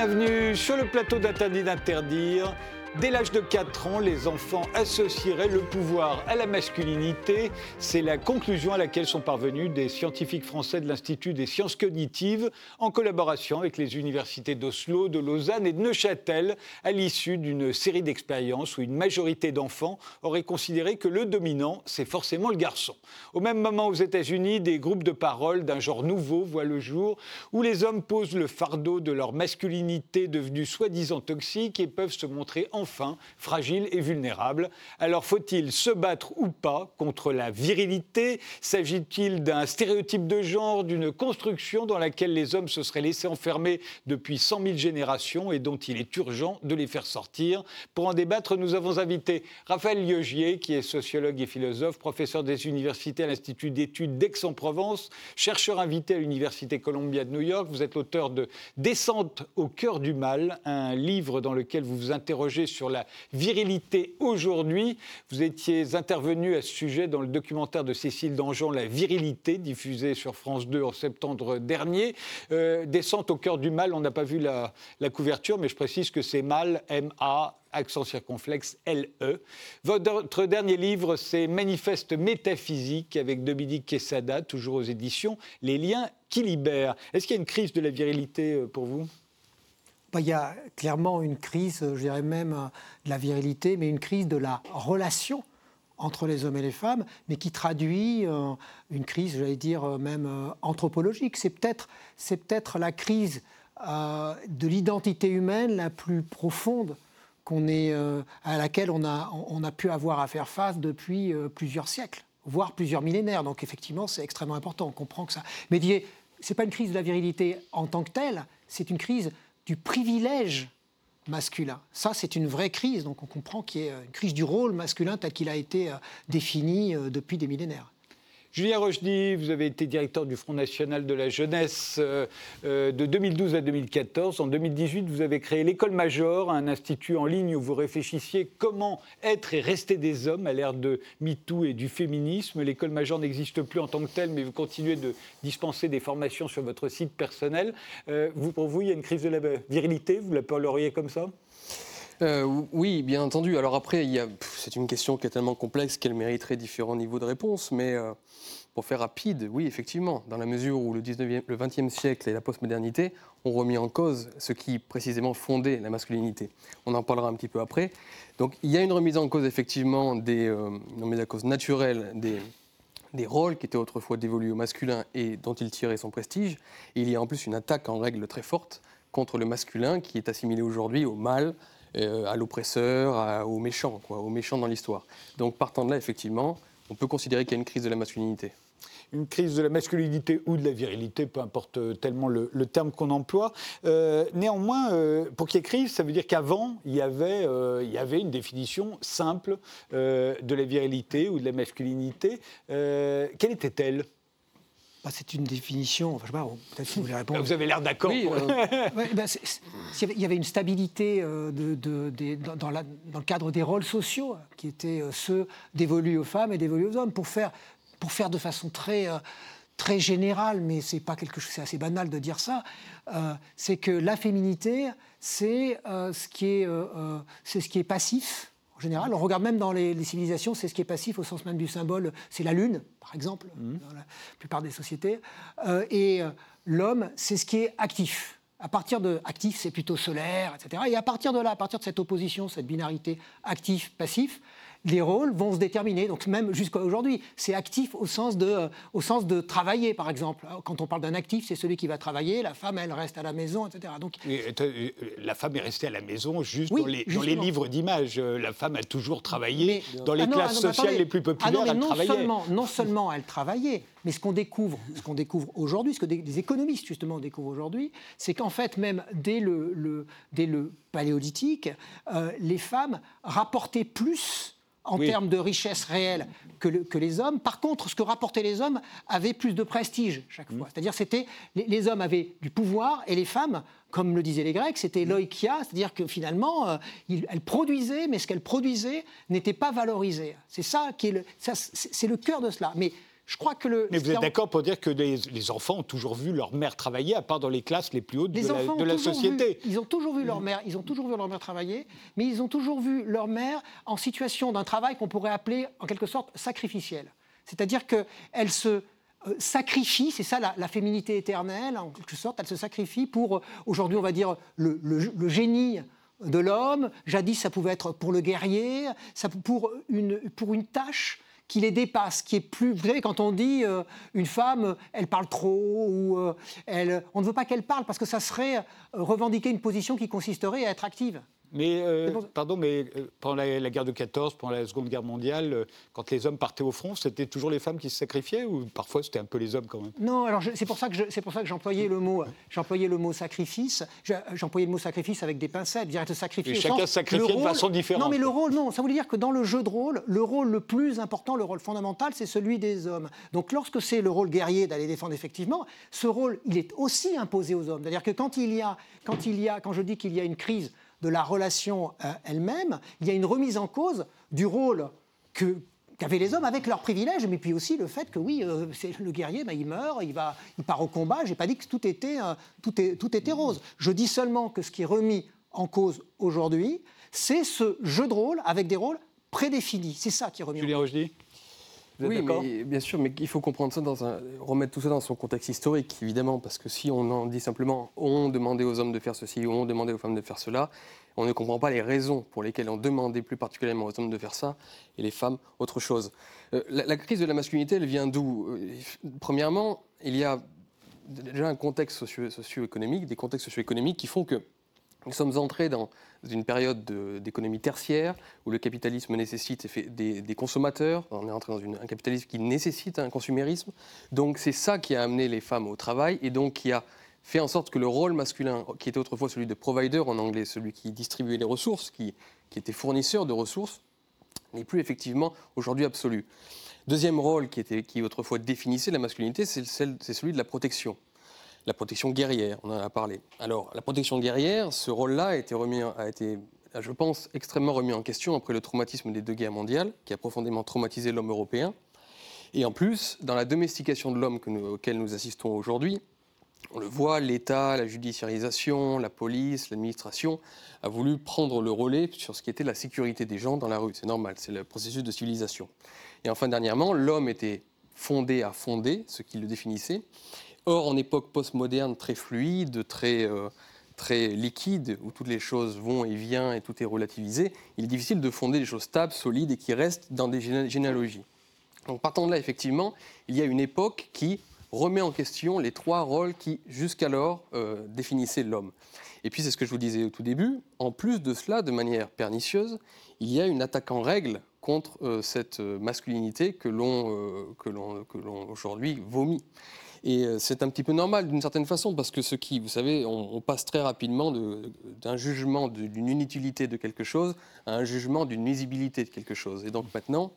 Bienvenue sur le plateau d'Interdit d'interdire. Dès l'âge de 4 ans, les enfants associeraient le pouvoir à la masculinité. C'est la conclusion à laquelle sont parvenus des scientifiques français de l'Institut des sciences cognitives en collaboration avec les universités d'Oslo, de Lausanne et de Neuchâtel à l'issue d'une série d'expériences où une majorité d'enfants auraient considéré que le dominant, c'est forcément le garçon. Au même moment aux États-Unis, des groupes de parole d'un genre nouveau voient le jour où les hommes posent le fardeau de leur masculinité devenue soi-disant toxique et peuvent se montrer enfin fragile et vulnérable. Alors faut-il se battre ou pas contre la virilité? S'agit-il d'un stéréotype de genre, d'une construction dans laquelle les hommes se seraient laissés enfermer depuis 100 000 générations et dont il est urgent de les faire sortir? Pour en débattre, nous avons invité Raphaël Liogier, qui est sociologue et philosophe, professeur des universités à l'Institut d'études d'Aix-en-Provence, chercheur invité à l'Université Columbia de New York. Vous êtes l'auteur de Descente au cœur du mal, un livre dans lequel vous vous interrogez sur la virilité aujourd'hui. Vous étiez intervenu à ce sujet dans le documentaire de Cécile Dangean, La virilité, diffusé sur France 2 en septembre dernier. Euh, Descente au cœur du mal, on n'a pas vu la, couverture, mais je précise que c'est mal, M-A, accent circonflexe LE. Votre dernier livre, c'est Manifeste métaphysique avec Dominique Quesada, toujours aux éditions Les liens qui libèrent. Est-ce qu'il y a une crise de la virilité euh, pour vous? Il y a clairement une crise, je dirais même, euh, de la virilité, mais une crise de la relation entre les hommes et les femmes, mais qui traduit euh, une crise, j'allais dire, euh, même anthropologique. C'est peut-être peut la crise de l'identité humaine la plus profonde qu'on est, à laquelle on a, on a pu avoir à faire face depuis plusieurs siècles, voire plusieurs millénaires. Donc effectivement, c'est extrêmement important. On comprend que ça. Mais ce n'est pas une crise de la virilité en tant que telle, c'est une crise du privilège masculin. Ça, c'est une vraie crise. Donc on comprend qu'il y a une crise du rôle masculin tel qu'il a été euh, défini euh, depuis des millénaires. Julien Rochdy, vous avez été directeur du Front National de la Jeunesse euh, euh, de 2012 à 2014. En 2018, vous avez créé l'École Major, un institut en ligne où vous réfléchissiez comment être et rester des hommes à l'ère de MeToo et du féminisme. L'École Major n'existe plus en tant que telle, mais vous continuez de dispenser des formations sur votre site personnel. Euh, pour vous, il y a une crise de la virilité, vous l'appelleriez comme ça? Oui, bien entendu. Alors après, c'est une question qui est tellement complexe qu'elle mériterait différents niveaux de réponse, mais pour faire rapide, oui, effectivement, dans la mesure où le, 19e, le 20e siècle et la postmodernité ont remis en cause ce qui précisément fondait la masculinité. On en parlera un petit peu après. Donc il y a une remise en cause effectivement des euh, une remise en cause naturelle des, des rôles qui étaient autrefois dévolus au masculin et dont il tirait son prestige. Il y a en plus une attaque en règle très forte contre le masculin qui est assimilé aujourd'hui au mal, euh, à l'oppresseur, au méchant, quoi, au méchant dans l'histoire. Donc partant de là, effectivement, on peut considérer qu'il y a une crise de la masculinité une crise de la masculinité ou de la virilité, peu importe tellement le, terme qu'on emploie. Euh, néanmoins, euh, pour qu'il y ait crise, ça veut dire qu'avant, euh, il y avait une définition simple de la virilité ou de la masculinité. quelle était-elle? Bah, c'est une définition, enfin, je sais pas, peut-être si vous voulez répondre. Vous avez l'air d'accord. Oui, bah, il y avait une stabilité de, dans, la, dans, le cadre des rôles sociaux qui étaient ceux dévolus aux femmes et dévolus aux hommes pour faire pour faire de façon très, euh, très générale, mais c'est pas quelque chose, c'est assez banal de dire ça, euh, c'est que la féminité, c'est euh, ce qui est, c'est ce qui est passif. En général, on regarde même dans les, civilisations, c'est ce qui est passif au sens même du symbole, c'est la lune, par exemple, mmh. dans la plupart des sociétés. et l'homme, c'est ce qui est actif. À partir de actif, c'est plutôt solaire, etc. Et à partir de là, à partir de cette opposition, cette binarité actif-passif, les rôles vont se déterminer. Donc même jusqu'à aujourd'hui, c'est actif au sens, de, euh, au sens de travailler, par exemple. Quand on parle d'un actif, c'est celui qui va travailler, la femme, elle reste à la maison, etc. Donc, euh, la femme est restée à la maison juste dans, les, dans, les, livres d'images. Euh, la femme a toujours travaillé. dans les ah classes ah sociales les plus ah populaires, elle non travaillait. Seulement, non seulement elle travaillait, mais ce qu'on découvre, ce qu'on découvre aujourd'hui, ce que des, économistes justement découvrent aujourd'hui, c'est qu'en fait, même dès le, le dès le paléolithique, les femmes rapportaient plus en termes de richesse réelle que, que, les hommes. Par contre, ce que rapportaient les hommes avait plus de prestige chaque fois. Mm. C'est-à-dire c'était les, hommes avaient du pouvoir et les femmes, comme le disaient les Grecs, c'était mm. loikia, c'est-à-dire que finalement, euh, elles produisaient, mais ce qu'elles produisaient n'était pas valorisé. C'est ça qui est le, c'est le cœur de cela. Mais je crois que le. Mais vous êtes d'accord pour dire que les, enfants ont toujours vu leur mère travailler, à part dans les classes les plus hautes de la, de la société Ils ont toujours vu leur mère, ils ont toujours vu leur mère travailler, mais ils ont toujours vu leur mère en situation d'un travail qu'on pourrait appeler en quelque sorte sacrificiel. C'est-à-dire qu'elle se euh, sacrifie, c'est ça la, féminité éternelle, en quelque sorte, elle se sacrifie pour, euh, aujourd'hui, on va dire, le, le génie de l'homme. Jadis, ça pouvait être pour le guerrier, ça, pour, une, pour une tâche qui les dépasse, qui est plus. Vous savez, quand on dit euh, une femme, elle parle trop, ou euh, on ne veut pas qu'elle parle parce que ça serait euh, revendiquer une position qui consisterait à être active. Mais, euh, pardon, mais euh, pendant la, guerre de 14, pendant la Seconde Guerre mondiale, euh, quand les hommes partaient au front, c'était toujours les femmes qui se sacrifiaient ou parfois c'était un peu les hommes quand même? Non, alors c'est pour ça que c'est pour ça que j'employais le mot, j'employais le mot sacrifice. J'employais le mot sacrifice avec des pincettes, dire sacrifier. Et chacun sacrifiait de façon différente. Non, mais le rôle, non, ça voulait dire que dans le jeu de rôle, le rôle le plus important, le rôle fondamental, c'est celui des hommes. Donc lorsque c'est le rôle guerrier d'aller défendre effectivement, ce rôle, il est aussi imposé aux hommes. C'est-à-dire que quand il y a, quand il y a, quand je dis qu'il y a une crise de la relation euh, elle-même, il y a une remise en cause du rôle qu'avaient les hommes avec leurs privilèges, mais puis aussi le fait que oui, euh, le guerrier, ben, il meurt, il, va, il part au combat. J'ai pas dit que tout était, euh, tout, est, tout était rose. Je dis seulement que ce qui est remis en cause aujourd'hui, c'est ce jeu de rôle avec des rôles prédéfinis. C'est ça qui est remis Julien en cause oui, mais, bien sûr, mais il faut comprendre ça dans un, remettre tout ça dans son contexte historique, évidemment, parce que si on en dit simplement on demandait aux hommes de faire ceci ou on demandait aux femmes de faire cela, on ne comprend pas les raisons pour lesquelles on demandait plus particulièrement aux hommes de faire ça et les femmes autre chose. Euh, la, crise de la masculinité, elle vient d'où? Euh, Premièrement, il y a déjà un contexte socio-économique, des contextes socio-économiques qui font que nous sommes entrés dans une période d'économie tertiaire où le capitalisme nécessite des, consommateurs. On est entré dans un capitalisme qui nécessite un consumérisme. Donc c'est ça qui a amené les femmes au travail et donc qui a fait en sorte que le rôle masculin, qui était autrefois celui de provider en anglais, celui qui distribuait les ressources, qui, qui était fournisseur de ressources, n'est plus effectivement aujourd'hui absolu. Deuxième rôle qui, était, qui autrefois définissait la masculinité, c'est celui de la protection la protection guerrière, on en a parlé. Alors, la protection guerrière, ce rôle-là a été, remis, a été, je pense, extrêmement remis en question après le traumatisme des deux guerres mondiales, qui a profondément traumatisé l'homme européen. Et en plus, dans la domestication de l'homme auquel nous assistons aujourd'hui, on le voit, l'État, la judiciarisation, la police, l'administration a voulu prendre le relais sur ce qui était la sécurité des gens dans la rue. C'est normal, c'est le processus de civilisation. Et enfin, dernièrement, l'homme était fondé à fonder, ce qui le définissait. Or, en époque postmoderne très fluide, très, euh, très liquide, où toutes les choses vont et viennent et tout est relativisé, il est difficile de fonder des choses stables, solides et qui restent dans des généalogies. Donc, partant de là, effectivement, il y a une époque qui remet en question les trois rôles qui, jusqu'alors, euh, définissaient l'homme. Et puis, c'est ce que je vous disais au tout début, en plus de cela, de manière pernicieuse, il y a une attaque en règle contre euh, cette masculinité que l'on aujourd'hui vomit. Et euh, c'est un petit peu normal d'une certaine façon, parce que ce qui, vous savez, on, passe très rapidement d'un jugement d'une inutilité de quelque chose à un jugement d'une nuisibilité de quelque chose. Et donc maintenant,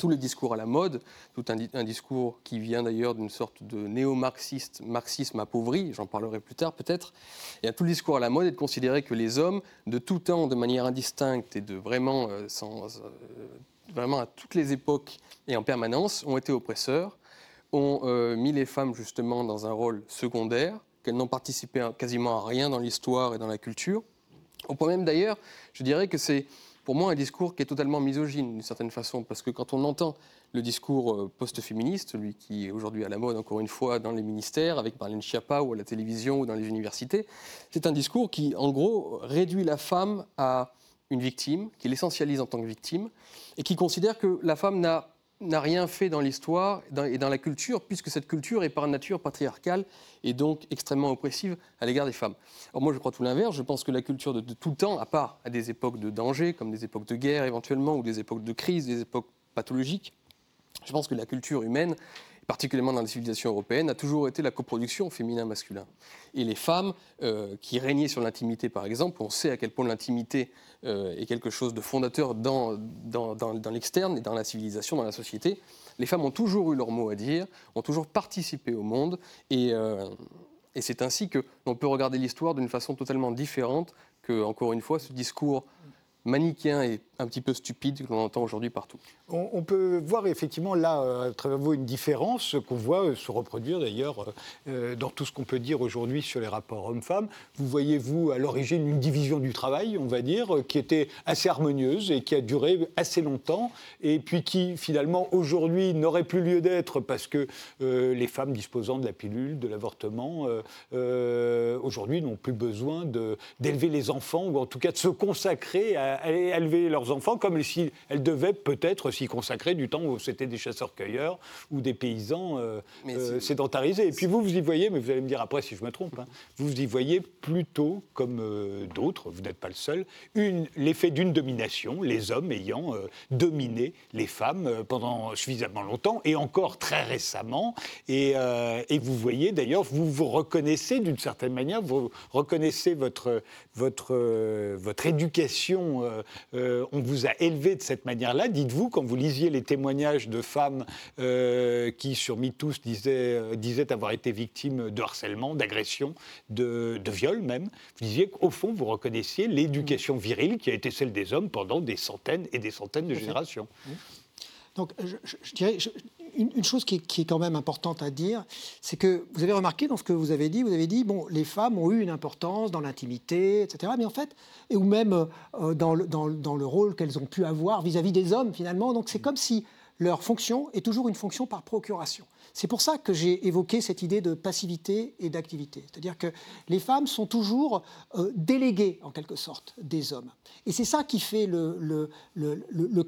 tout le discours à la mode, tout un, discours qui vient d'ailleurs d'une sorte de néo-marxiste, marxisme appauvri, j'en parlerai plus tard peut-être, et tout le discours à la mode est de considérer que les hommes, de tout temps, de manière indistincte et de vraiment, euh, euh, vraiment à toutes les époques et en permanence, ont été oppresseurs, ont euh, mis les femmes justement dans un rôle secondaire, qu'elles n'ont participé quasiment à rien dans l'histoire et dans la culture. Au point même d'ailleurs, je dirais que c'est pour moi un discours qui est totalement misogyne d'une certaine façon, parce que quand on entend le discours euh, post-féministe, celui qui est aujourd'hui à la mode encore une fois dans les ministères, avec Marlène Schiappa ou à la télévision ou dans les universités, c'est un discours qui en gros réduit la femme à une victime, qui l'essentialise en tant que victime, et qui considère que la femme n'a n'a rien fait dans l'histoire et dans la culture, puisque cette culture est par nature patriarcale et donc extrêmement oppressive à l'égard des femmes. Alors moi, je crois tout l'inverse. Je pense que la culture de, tout le temps, à part à des époques de danger, comme des époques de guerre éventuellement, ou des époques de crise, des époques pathologiques, je pense que la culture humaine particulièrement dans les civilisations européennes, a toujours été la coproduction féminin-masculin. Et les femmes euh, qui régnaient sur l'intimité, par exemple, on sait à quel point l'intimité euh, est quelque chose de fondateur dans, l'externe et dans la civilisation, dans la société. Les femmes ont toujours eu leur mot à dire, ont toujours participé au monde, et, euh, et c'est ainsi que l'on peut regarder l'histoire d'une façon totalement différente que, encore une fois, ce discours manichéen et un petit peu stupide que l'on entend aujourd'hui partout. On, peut voir effectivement là, euh, à travers vous, une différence qu'on voit euh, se reproduire d'ailleurs euh, dans tout ce qu'on peut dire aujourd'hui sur les rapports hommes-femmes. Vous voyez, vous, à l'origine, une division du travail, on va dire, qui était assez harmonieuse et qui a duré assez longtemps, et puis qui finalement aujourd'hui n'aurait plus lieu d'être parce que les femmes disposant de la pilule, de l'avortement, aujourd'hui n'ont plus besoin d'élever les enfants, ou en tout cas de se consacrer à, à élever leurs enfants comme si elles devaient peut-être s'y consacrer du temps où c'était des chasseurs-cueilleurs ou des paysans euh, euh, sédentarisés. Et puis vous, vous y voyez, mais vous allez me dire après si je me trompe, hein, vous y voyez plutôt, comme euh, d'autres, vous n'êtes pas le seul, l'effet d'une domination, les hommes ayant dominé les femmes pendant suffisamment longtemps et encore très récemment. Et, et vous voyez d'ailleurs, vous vous reconnaissez d'une certaine manière, vous reconnaissez votre, votre, votre éducation, on vous a élevé de cette manière-là. Dites-vous, quand vous lisiez les témoignages de femmes euh, qui, sur MeToo, disaient, euh, disaient avoir été victimes de harcèlement, d'agression, de, de, viol même, vous disiez qu'au fond, vous reconnaissiez l'éducation virile qui a été celle des hommes pendant des centaines et des centaines de générations. Donc, je, dirais, une, chose qui est, quand même importante à dire, c'est que vous avez remarqué dans ce que vous avez dit, vous avez dit, bon, les femmes ont eu une importance dans l'intimité, etc. Mais en fait, et ou même euh, dans, le, rôle qu'elles ont pu avoir vis-à-vis -vis des hommes, finalement. Donc, c'est comme si leur fonction est toujours une fonction par procuration. C'est pour ça que j'ai évoqué cette idée de passivité et d'activité. C'est-à-dire que les femmes sont toujours euh, déléguées, en quelque sorte, des hommes. Et c'est ça qui fait le,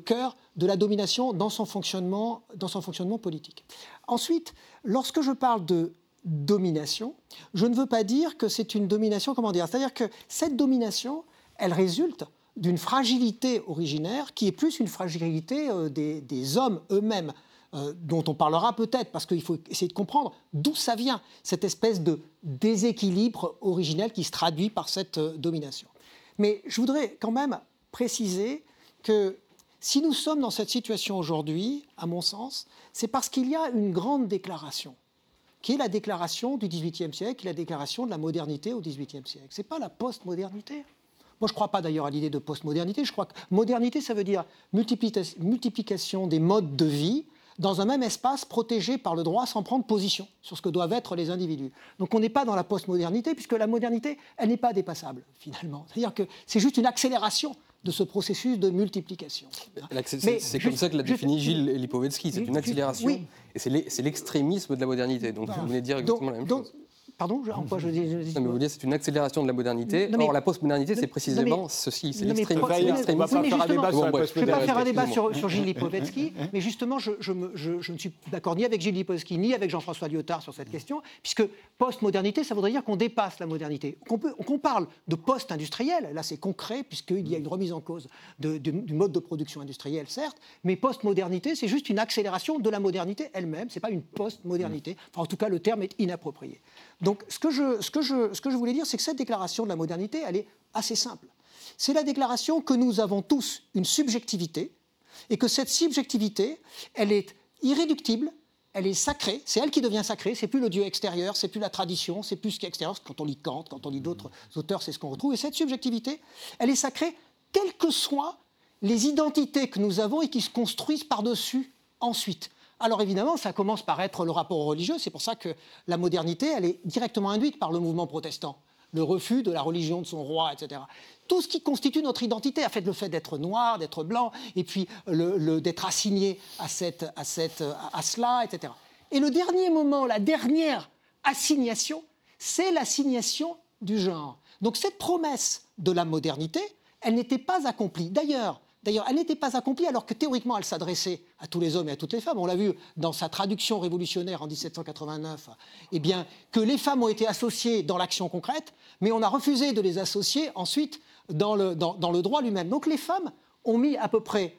cœur de la domination dans son fonctionnement, dans son fonctionnement politique. Ensuite, lorsque je parle de domination, je ne veux pas dire que c'est une domination, comment dire C'est-à-dire que cette domination, elle résulte d'une fragilité originaire qui est plus une fragilité euh, des hommes eux-mêmes. Euh, dont on parlera peut-être, parce qu'il faut essayer de comprendre d'où ça vient, cette espèce de déséquilibre originel qui se traduit par cette euh, domination. Mais je voudrais quand même préciser que si nous sommes dans cette situation aujourd'hui, à mon sens, c'est parce qu'il y a une grande déclaration, qui est la déclaration du XVIIIe siècle, la déclaration de la modernité au XVIIIe siècle. Ce n'est pas la postmodernité. Moi, je ne crois pas d'ailleurs à l'idée de postmodernité. Je crois que modernité, ça veut dire multiplication des modes de vie dans un même espace protégé par le droit sans prendre position sur ce que doivent être les individus. Donc on n'est pas dans la postmodernité, puisque la modernité, elle n'est pas dépassable, finalement. C'est-à-dire que c'est juste une accélération de ce processus de multiplication. C'est comme ça que l'a défini Gilles Lipovetsky, c'est une accélération, et c'est l'extrémisme de la modernité. Donc vous venez de dire exactement la même chose. Pardon En quoi je dis, Non, mais vous dites c'est une accélération de la modernité. Or, la postmodernité, c'est précisément ceci, c'est l'extrémisme. Sur Je ne vais pas faire un débat sur, Gilles Lipovetsky, mais justement, je, je, je, ne suis d'accord ni avec Gilles Lipovetsky, ni avec Jean-François Lyotard sur cette question, puisque postmodernité, ça voudrait dire qu'on dépasse la modernité. Qu'on parle de post-industriel, là c'est concret, puisqu'il y a une remise en cause de, du mode de production industrielle, certes, mais postmodernité, c'est juste une accélération de la modernité elle-même, ce n'est pas une postmodernité. Enfin, en tout cas, le terme est inapproprié. Donc ce que je, voulais dire, c'est que cette déclaration de la modernité, elle est assez simple. C'est la déclaration que nous avons tous une subjectivité et que cette subjectivité, elle est irréductible, elle est sacrée, c'est elle qui devient sacrée, c'est plus le Dieu extérieur, c'est plus la tradition, c'est plus ce qui est extérieur. Quand on lit Kant, quand on lit d'autres auteurs, c'est ce qu'on retrouve. Et cette subjectivité, elle est sacrée, quelles que soient les identités que nous avons et qui se construisent par-dessus ensuite. Alors évidemment, ça commence par être le rapport religieux. C'est pour ça que la modernité, elle est directement induite par le mouvement protestant. Le refus de la religion de son roi, etc. Tout ce qui constitue notre identité, a fait le fait d'être noir, d'être blanc, et puis d'être assigné à, cette, à, cette, à cela, etc. Et le dernier moment, la dernière assignation, c'est l'assignation du genre. Donc cette promesse de la modernité, elle n'était pas accomplie. D'ailleurs, D'ailleurs, elle n'était pas accomplie alors que théoriquement elle s'adressait à tous les hommes et à toutes les femmes. On l'a vu dans sa traduction révolutionnaire en 1789, eh bien, que les femmes ont été associées dans l'action concrète, mais on a refusé de les associer ensuite dans le, dans le droit lui-même. Donc les femmes ont mis à peu près,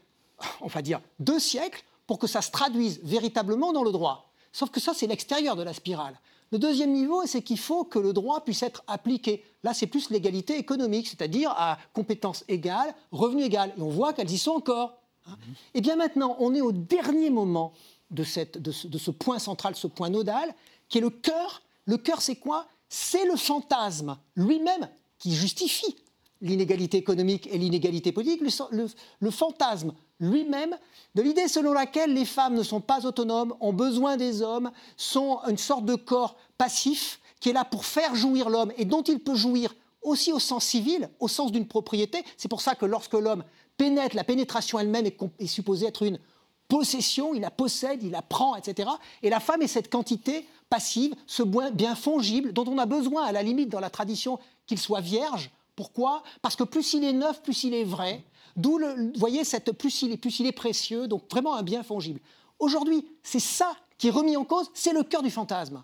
on va dire, deux siècles pour que ça se traduise véritablement dans le droit. Sauf que ça, c'est l'extérieur de la spirale. Le deuxième niveau, c'est qu'il faut que le droit puisse être appliqué. Là, c'est plus l'égalité économique, c'est-à-dire à compétences égales, revenus égales. Et on voit qu'elles y sont encore. Et hein. eh bien maintenant, on est au dernier moment de, cette, de, ce, de ce point central, ce point nodal, qui est le cœur. Le cœur, c'est quoi? C'est le fantasme lui-même qui justifie l'inégalité économique et l'inégalité politique, le, fantasme lui-même de l'idée selon laquelle les femmes ne sont pas autonomes, ont besoin des hommes, sont une sorte de corps passif qui est là pour faire jouir l'homme et dont il peut jouir aussi au sens civil, au sens d'une propriété. C'est pour ça que lorsque l'homme pénètre, la pénétration elle-même est, supposée être une possession, il la possède, il la prend, etc. Et la femme est cette quantité passive, ce bien fongible dont on a besoin, à la limite, dans la tradition, qu'il soit vierge. Pourquoi? Parce que plus il est neuf, plus il est vrai. D'où, vous voyez, cette, plus, il est, plus il est précieux, donc vraiment un bien fongible. Aujourd'hui, c'est ça qui est remis en cause, c'est le cœur du fantasme.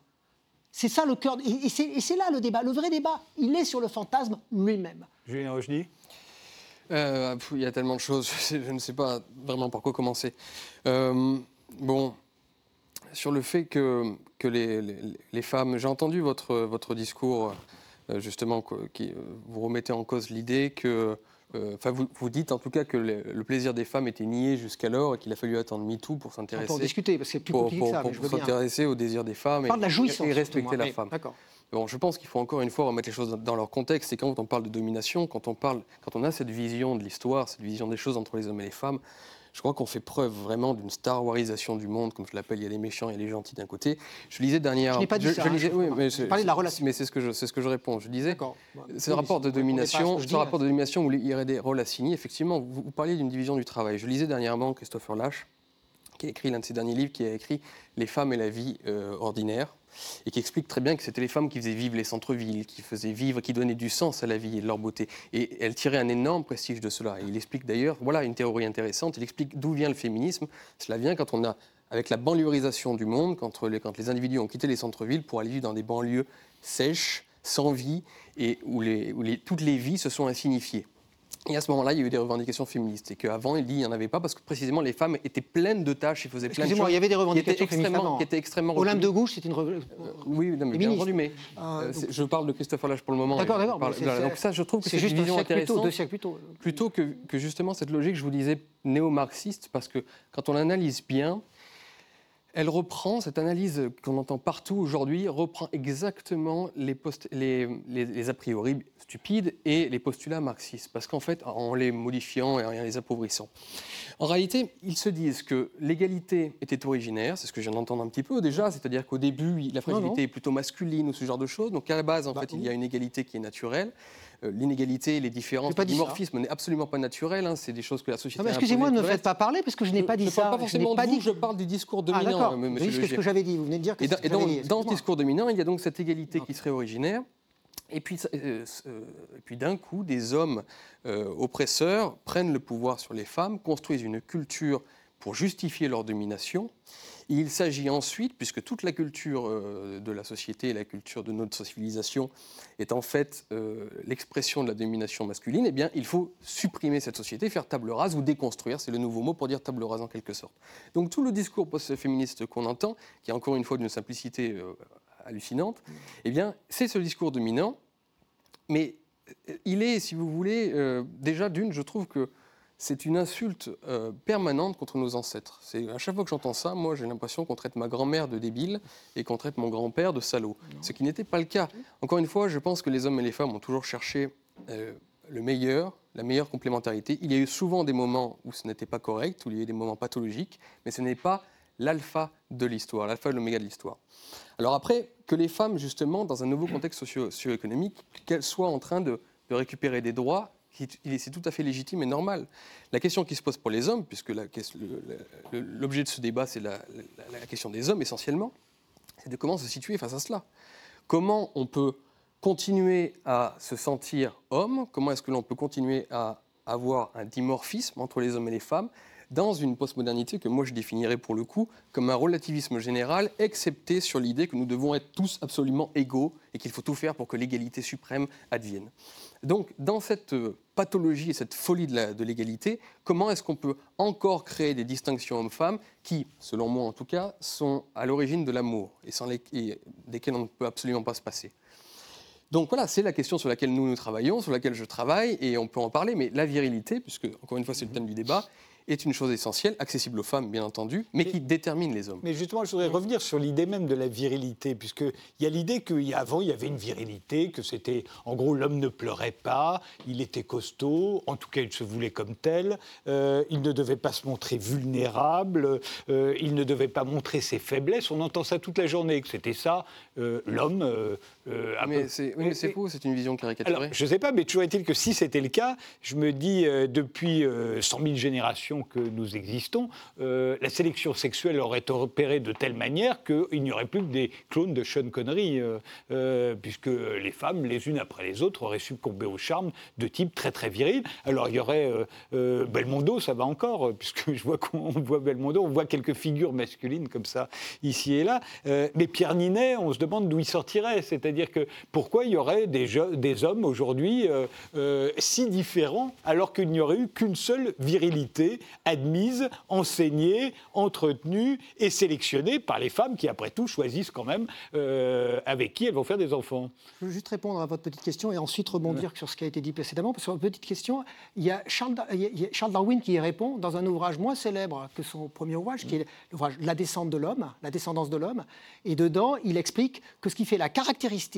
C'est ça le cœur. Et c'est là le débat. Le vrai débat, il est sur le fantasme lui-même. Julien Rochdy euh, Il y a tellement de choses, je, ne sais pas vraiment par quoi commencer. Euh, bon, sur le fait que, que les, les, femmes. J'ai entendu votre, votre discours, euh, justement, qui vous remettez en cause l'idée que euh, enfin, vous, vous, dites en tout cas que le, plaisir des femmes était nié jusqu'alors et qu'il a fallu attendre MeToo pour s'intéresser. Pour discuter, parce que c'est plus compliqué que ça. Pour, s'intéresser au désir des femmes et, et, respecter la femme. Bon, je pense qu'il faut encore une fois remettre les choses dans leur contexte. Et quand on parle de domination, quand on, parle, quand on a cette vision de l'histoire, cette vision des choses entre les hommes et les femmes, je crois qu'on fait preuve vraiment d'une Star Warisation du monde, comme je l'appelle. Il y a les méchants et les gentils d'un côté. Je lisais dernière. Je n'ai pas dit ça. Je, lisais, oui, mais je, parlais de la relation. Mais c'est ce que je, c'est ce que je réponds. Je disais. C'est un rapport de domination. Un rapport de domination où il y aurait des rôles assignés. Effectivement, vous, vous parliez d'une division du travail. Je lisais dernièrement Christopher Lash, qui a écrit l'un de ses derniers livres, qui a écrit Les femmes et la vie euh, ordinaire et qui explique très bien que c'était les femmes qui faisaient vivre les centres-villes, qui faisaient vivre, qui donnaient du sens à la vie et de leur beauté. Et elle tirait un énorme prestige de cela. Et il explique d'ailleurs, voilà une théorie intéressante, il explique d'où vient le féminisme. Cela vient quand on a, avec la banlieusisation du monde, quand les, individus ont quitté les centres-villes pour aller vivre dans des banlieues sèches, sans vie, et où, toutes les vies se sont insignifiées. Et à ce moment-là, il y a eu des revendications féministes. Et qu'avant, il n'y en avait pas parce que précisément les femmes étaient pleines de tâches, ils faisaient plein de choses. il y avait des revendications qui extrêmement, qui étaient extrêmement Olympe de gauche, c'est une. Euh, oui, non, mais bien entendu, mais ah, euh, je parle de Christophe Lage pour le moment. D'accord, d'accord. Donc ça, je trouve que c'est juste une vision intéressante. deux siècles plus tôt. Plutôt que, que justement cette logique, je vous disais, néo-marxiste, parce que quand on analyse bien, elle reprend, cette analyse qu'on entend partout aujourd'hui, reprend exactement les, les, a priori stupides et les postulats marxistes, parce qu'en fait, en les modifiant et en les appauvrissant. En réalité, ils se disent que l'égalité était originaire, c'est ce que je viens d'entendre un petit peu déjà, c'est-à-dire qu'au début, la fragilité est plutôt masculine ou ce genre de choses, donc à la base, en bah fait, il y a une égalité qui est naturelle. Euh, l'inégalité, les différences, le dimorphisme n'est absolument pas naturel. Hein, c'est des choses que la société. Excusez-moi, ne me faites pas parler parce que je n'ai pas dit je ça. Parle pas forcément pas dit... je parle du discours ah, dominant, euh, monsieur C'est ce que j'avais dit. Vous venez de dire que. Et, dans, et dans, ce discours dominant, il y a donc cette égalité qui serait originaire. Et puis, euh, puis d'un coup, des hommes oppresseurs prennent le pouvoir sur les femmes, construisent une culture pour justifier leur domination. Il s'agit ensuite, puisque toute la culture euh, de la société, la culture de notre civilisation est en fait euh, l'expression de la domination masculine, eh bien, il faut supprimer cette société, faire table rase ou déconstruire, c'est le nouveau mot pour dire table rase en quelque sorte. Donc tout le discours post-féministe qu'on entend, qui est encore une fois d'une simplicité euh, hallucinante, eh bien, c'est ce discours dominant, mais il est, si vous voulez, déjà d'une, je trouve que c'est une insulte euh, permanente contre nos ancêtres. C'est à chaque fois que j'entends ça, moi j'ai l'impression qu'on traite ma grand-mère de débile et qu'on traite mon grand-père de salaud. Ce qui n'était pas le cas. Encore une fois, je pense que les hommes et les femmes ont toujours cherché euh, le meilleur, la meilleure complémentarité. Il y a eu souvent des moments où ce n'était pas correct, où il y a eu des moments pathologiques, mais ce n'est pas l'alpha de l'histoire, l'alpha et l'oméga de l'histoire. Alors après, que les femmes, justement, dans un nouveau contexte socio-économique, qu'elles soient en train de récupérer des droits c'est tout à fait légitime et normal. La question qui se pose pour les hommes, puisque l'objet de ce débat, c'est la, question des hommes essentiellement, c'est de comment se situer face à cela. Comment on peut continuer à se sentir homme Comment est-ce que l'on peut continuer à avoir un dimorphisme entre les hommes et les femmes dans une postmodernité que moi je définirais pour le coup comme un relativisme général, excepté sur l'idée que nous devons être tous absolument égaux et qu'il faut tout faire pour que l'égalité suprême advienne. Donc, dans cette euh, pathologie et cette folie de l'égalité, comment est-ce qu'on peut encore créer des distinctions hommes-femmes qui, selon moi en tout cas, sont à l'origine de l'amour et, sans desquelles on ne peut absolument pas se passer? Donc voilà, c'est la question sur laquelle nous nous travaillons, sur laquelle je travaille, et on peut en parler, mais la virilité, puisque encore une fois c'est le thème du débat, est une chose essentielle, accessible aux femmes, bien entendu, mais qui détermine les hommes. Mais justement, je voudrais revenir sur l'idée même de la virilité, puisqu'il y a l'idée qu'avant, il y avait une virilité, que c'était, en gros, l'homme ne pleurait pas, il était costaud, en tout cas, il se voulait comme tel, euh, il ne devait pas se montrer vulnérable, euh, il ne devait pas montrer ses faiblesses. On entend ça toute la journée, que c'était ça, euh, l'homme. Mais c'est faux, c'est une vision caricaturée. Alors, je ne sais pas, mais toujours est-il que si c'était le cas, je me dis, depuis 100 000 générations que nous existons, la sélection sexuelle aurait opéré de telle manière qu'il n'y aurait plus que des clones de Sean Connery, euh, euh, puisque les femmes, les unes après les autres, auraient succombé au charme de type très très viril. Alors il y aurait euh, Belmondo, ça va encore, puisque je vois qu'on voit Belmondo, on voit quelques figures masculines comme ça ici et là. mais Pierre Ninet, on se demande d'où il sortirait, c'est-à-dire que pourquoi il y aurait des, des hommes aujourd'hui si différents alors qu'il n'y aurait eu qu'une seule virilité admise, enseignée, entretenue et sélectionnée par les femmes qui, après tout, choisissent quand même euh, avec qui elles vont faire des enfants? Je veux juste répondre à votre petite question et ensuite rebondir sur ce qui a été dit précédemment. Sur votre petite question, il y, a Charles, Charles, Darwin qui y répond dans un ouvrage moins célèbre que son premier ouvrage, qui est l'ouvrage La descente de l'homme, la descendance de l'homme. Et dedans, il explique que ce qui fait la caractéristique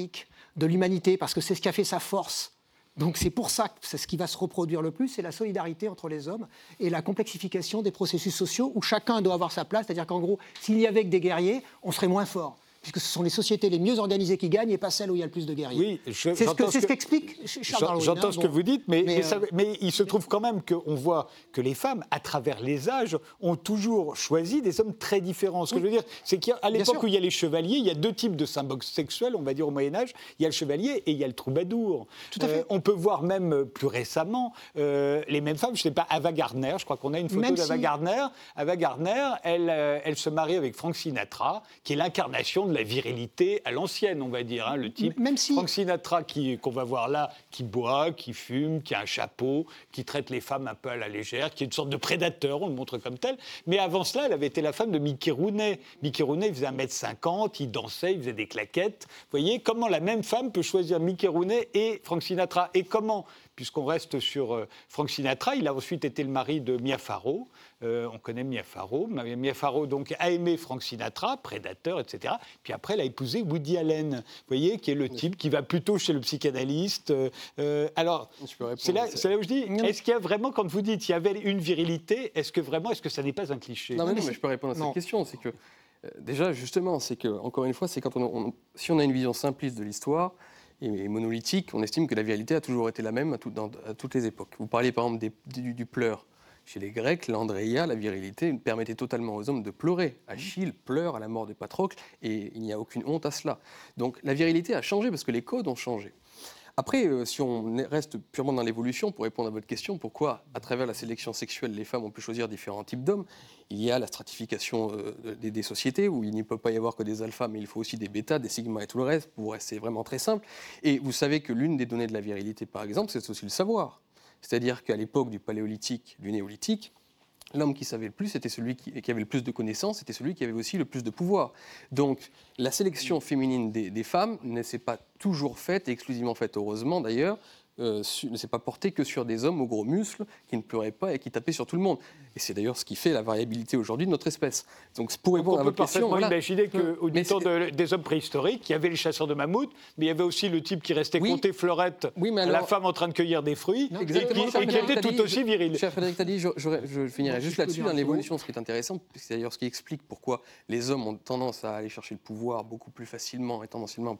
de l'humanité, parce que c'est ce qui a fait sa force, donc c'est pour ça que c'est ce qui va se reproduire le plus, c'est la solidarité entre les hommes et la complexification des processus sociaux où chacun doit avoir sa place. C'est-à-dire qu'en gros, s'il y avait que des guerriers, on serait moins fort puisque ce sont les sociétés les mieux organisées qui gagnent et pas celles où il y a le plus de guerriers. Oui, c'est ce qu'explique Charles Darwin. J'entends hein, ce que vous dites, mais, euh, mais, il se trouve quand même qu'on voit que les femmes, à travers les âges, ont toujours choisi des hommes très différents. Ce que je veux dire, c'est qu'à l'époque où il y a les chevaliers, il y a deux types de symboles sexuels, on va dire au Moyen Âge. Il y a le chevalier et il y a le troubadour. Tout à fait. Euh, on peut voir même euh, plus récemment les mêmes femmes. Je ne sais pas, Ava Gardner, je crois qu'on a une photo d'Ava Gardner. Ava Gardner, elle, elle se marie avec Frank Sinatra, qui est l'incarnation de la virilité à l'ancienne, on va dire. Hein, le type Même si... Frank Sinatra qu'on va voir là, qui boit, qui fume, qui a un chapeau, qui traite les femmes un peu à la légère, qui est une sorte de prédateur, on le montre comme tel. Mais avant cela, elle avait été la femme de Mickey Rooney. Mickey Rooney, il faisait 1m50, il dansait, il faisait des claquettes. Vous voyez comment la même femme peut choisir Mickey Rooney et Frank Sinatra. Et comment puisqu'on reste sur euh, Frank Sinatra. Il a ensuite été le mari de Mia Farrow. Euh, on connaît Mia Farrow. Mia Farrow donc, a aimé Frank Sinatra, prédateur, etc. Puis après, elle a épousé Woody Allen, vous voyez, qui est le type qui va plutôt chez le psychanalyste. Euh, alors, c'est là, là, où je dis, est-ce qu'il y a vraiment, quand vous dites qu'il y avait une virilité, est-ce que vraiment, est-ce que ça n'est pas un cliché? Non, mais, je peux répondre à cette question. C'est que, déjà, justement, c'est que, encore une fois, c'est quand on, si on a une vision simpliste de l'histoire, et monolithique, on estime que la virilité a toujours été la même à, dans, toutes les époques. Vous parliez par exemple du, du, pleur. Chez les Grecs, l'andréia, la virilité, permettait totalement aux hommes de pleurer. Achille pleure à la mort de Patrocle et il n'y a aucune honte à cela. Donc la virilité a changé parce que les codes ont changé. Après, euh, si on reste purement dans l'évolution, pour répondre à votre question, pourquoi, à travers la sélection sexuelle, les femmes ont pu choisir différents types d'hommes Il y a la stratification euh, des, sociétés, où il ne peut pas y avoir que des alphas, mais il faut aussi des bêtas, des sigmas et tout le reste, pour rester vraiment très simple. Et vous savez que l'une des données de la virilité, par exemple, c'est aussi le savoir. C'est-à-dire qu'à l'époque du paléolithique, du néolithique, L'homme qui savait le plus, c'était celui qui, avait le plus de connaissances, c'était celui qui avait aussi le plus de pouvoir. Donc la sélection féminine des, des femmes ne s'est pas toujours faite, et exclusivement faite, heureusement d'ailleurs, euh, ne s'est pas porté que sur des hommes aux gros muscles qui ne pleuraient pas et qui tapaient sur tout le monde. Et c'est d'ailleurs ce qui fait la variabilité aujourd'hui de notre espèce. Donc pour répondre on à votre peut question, voilà. imaginer qu'au temps des hommes préhistoriques, il y avait les chasseurs de mammouths, mais il y avait aussi le type qui restait compter fleurette la femme en train de cueillir des fruits, et, qui, était tout aussi viril. Cher Frédéric Tadi, je, je, finirai juste là-dessus, dans l'évolution, ce qui est intéressant, c'est d'ailleurs ce qui explique pourquoi les hommes ont tendance à aller chercher le pouvoir beaucoup plus facilement et tendanciellement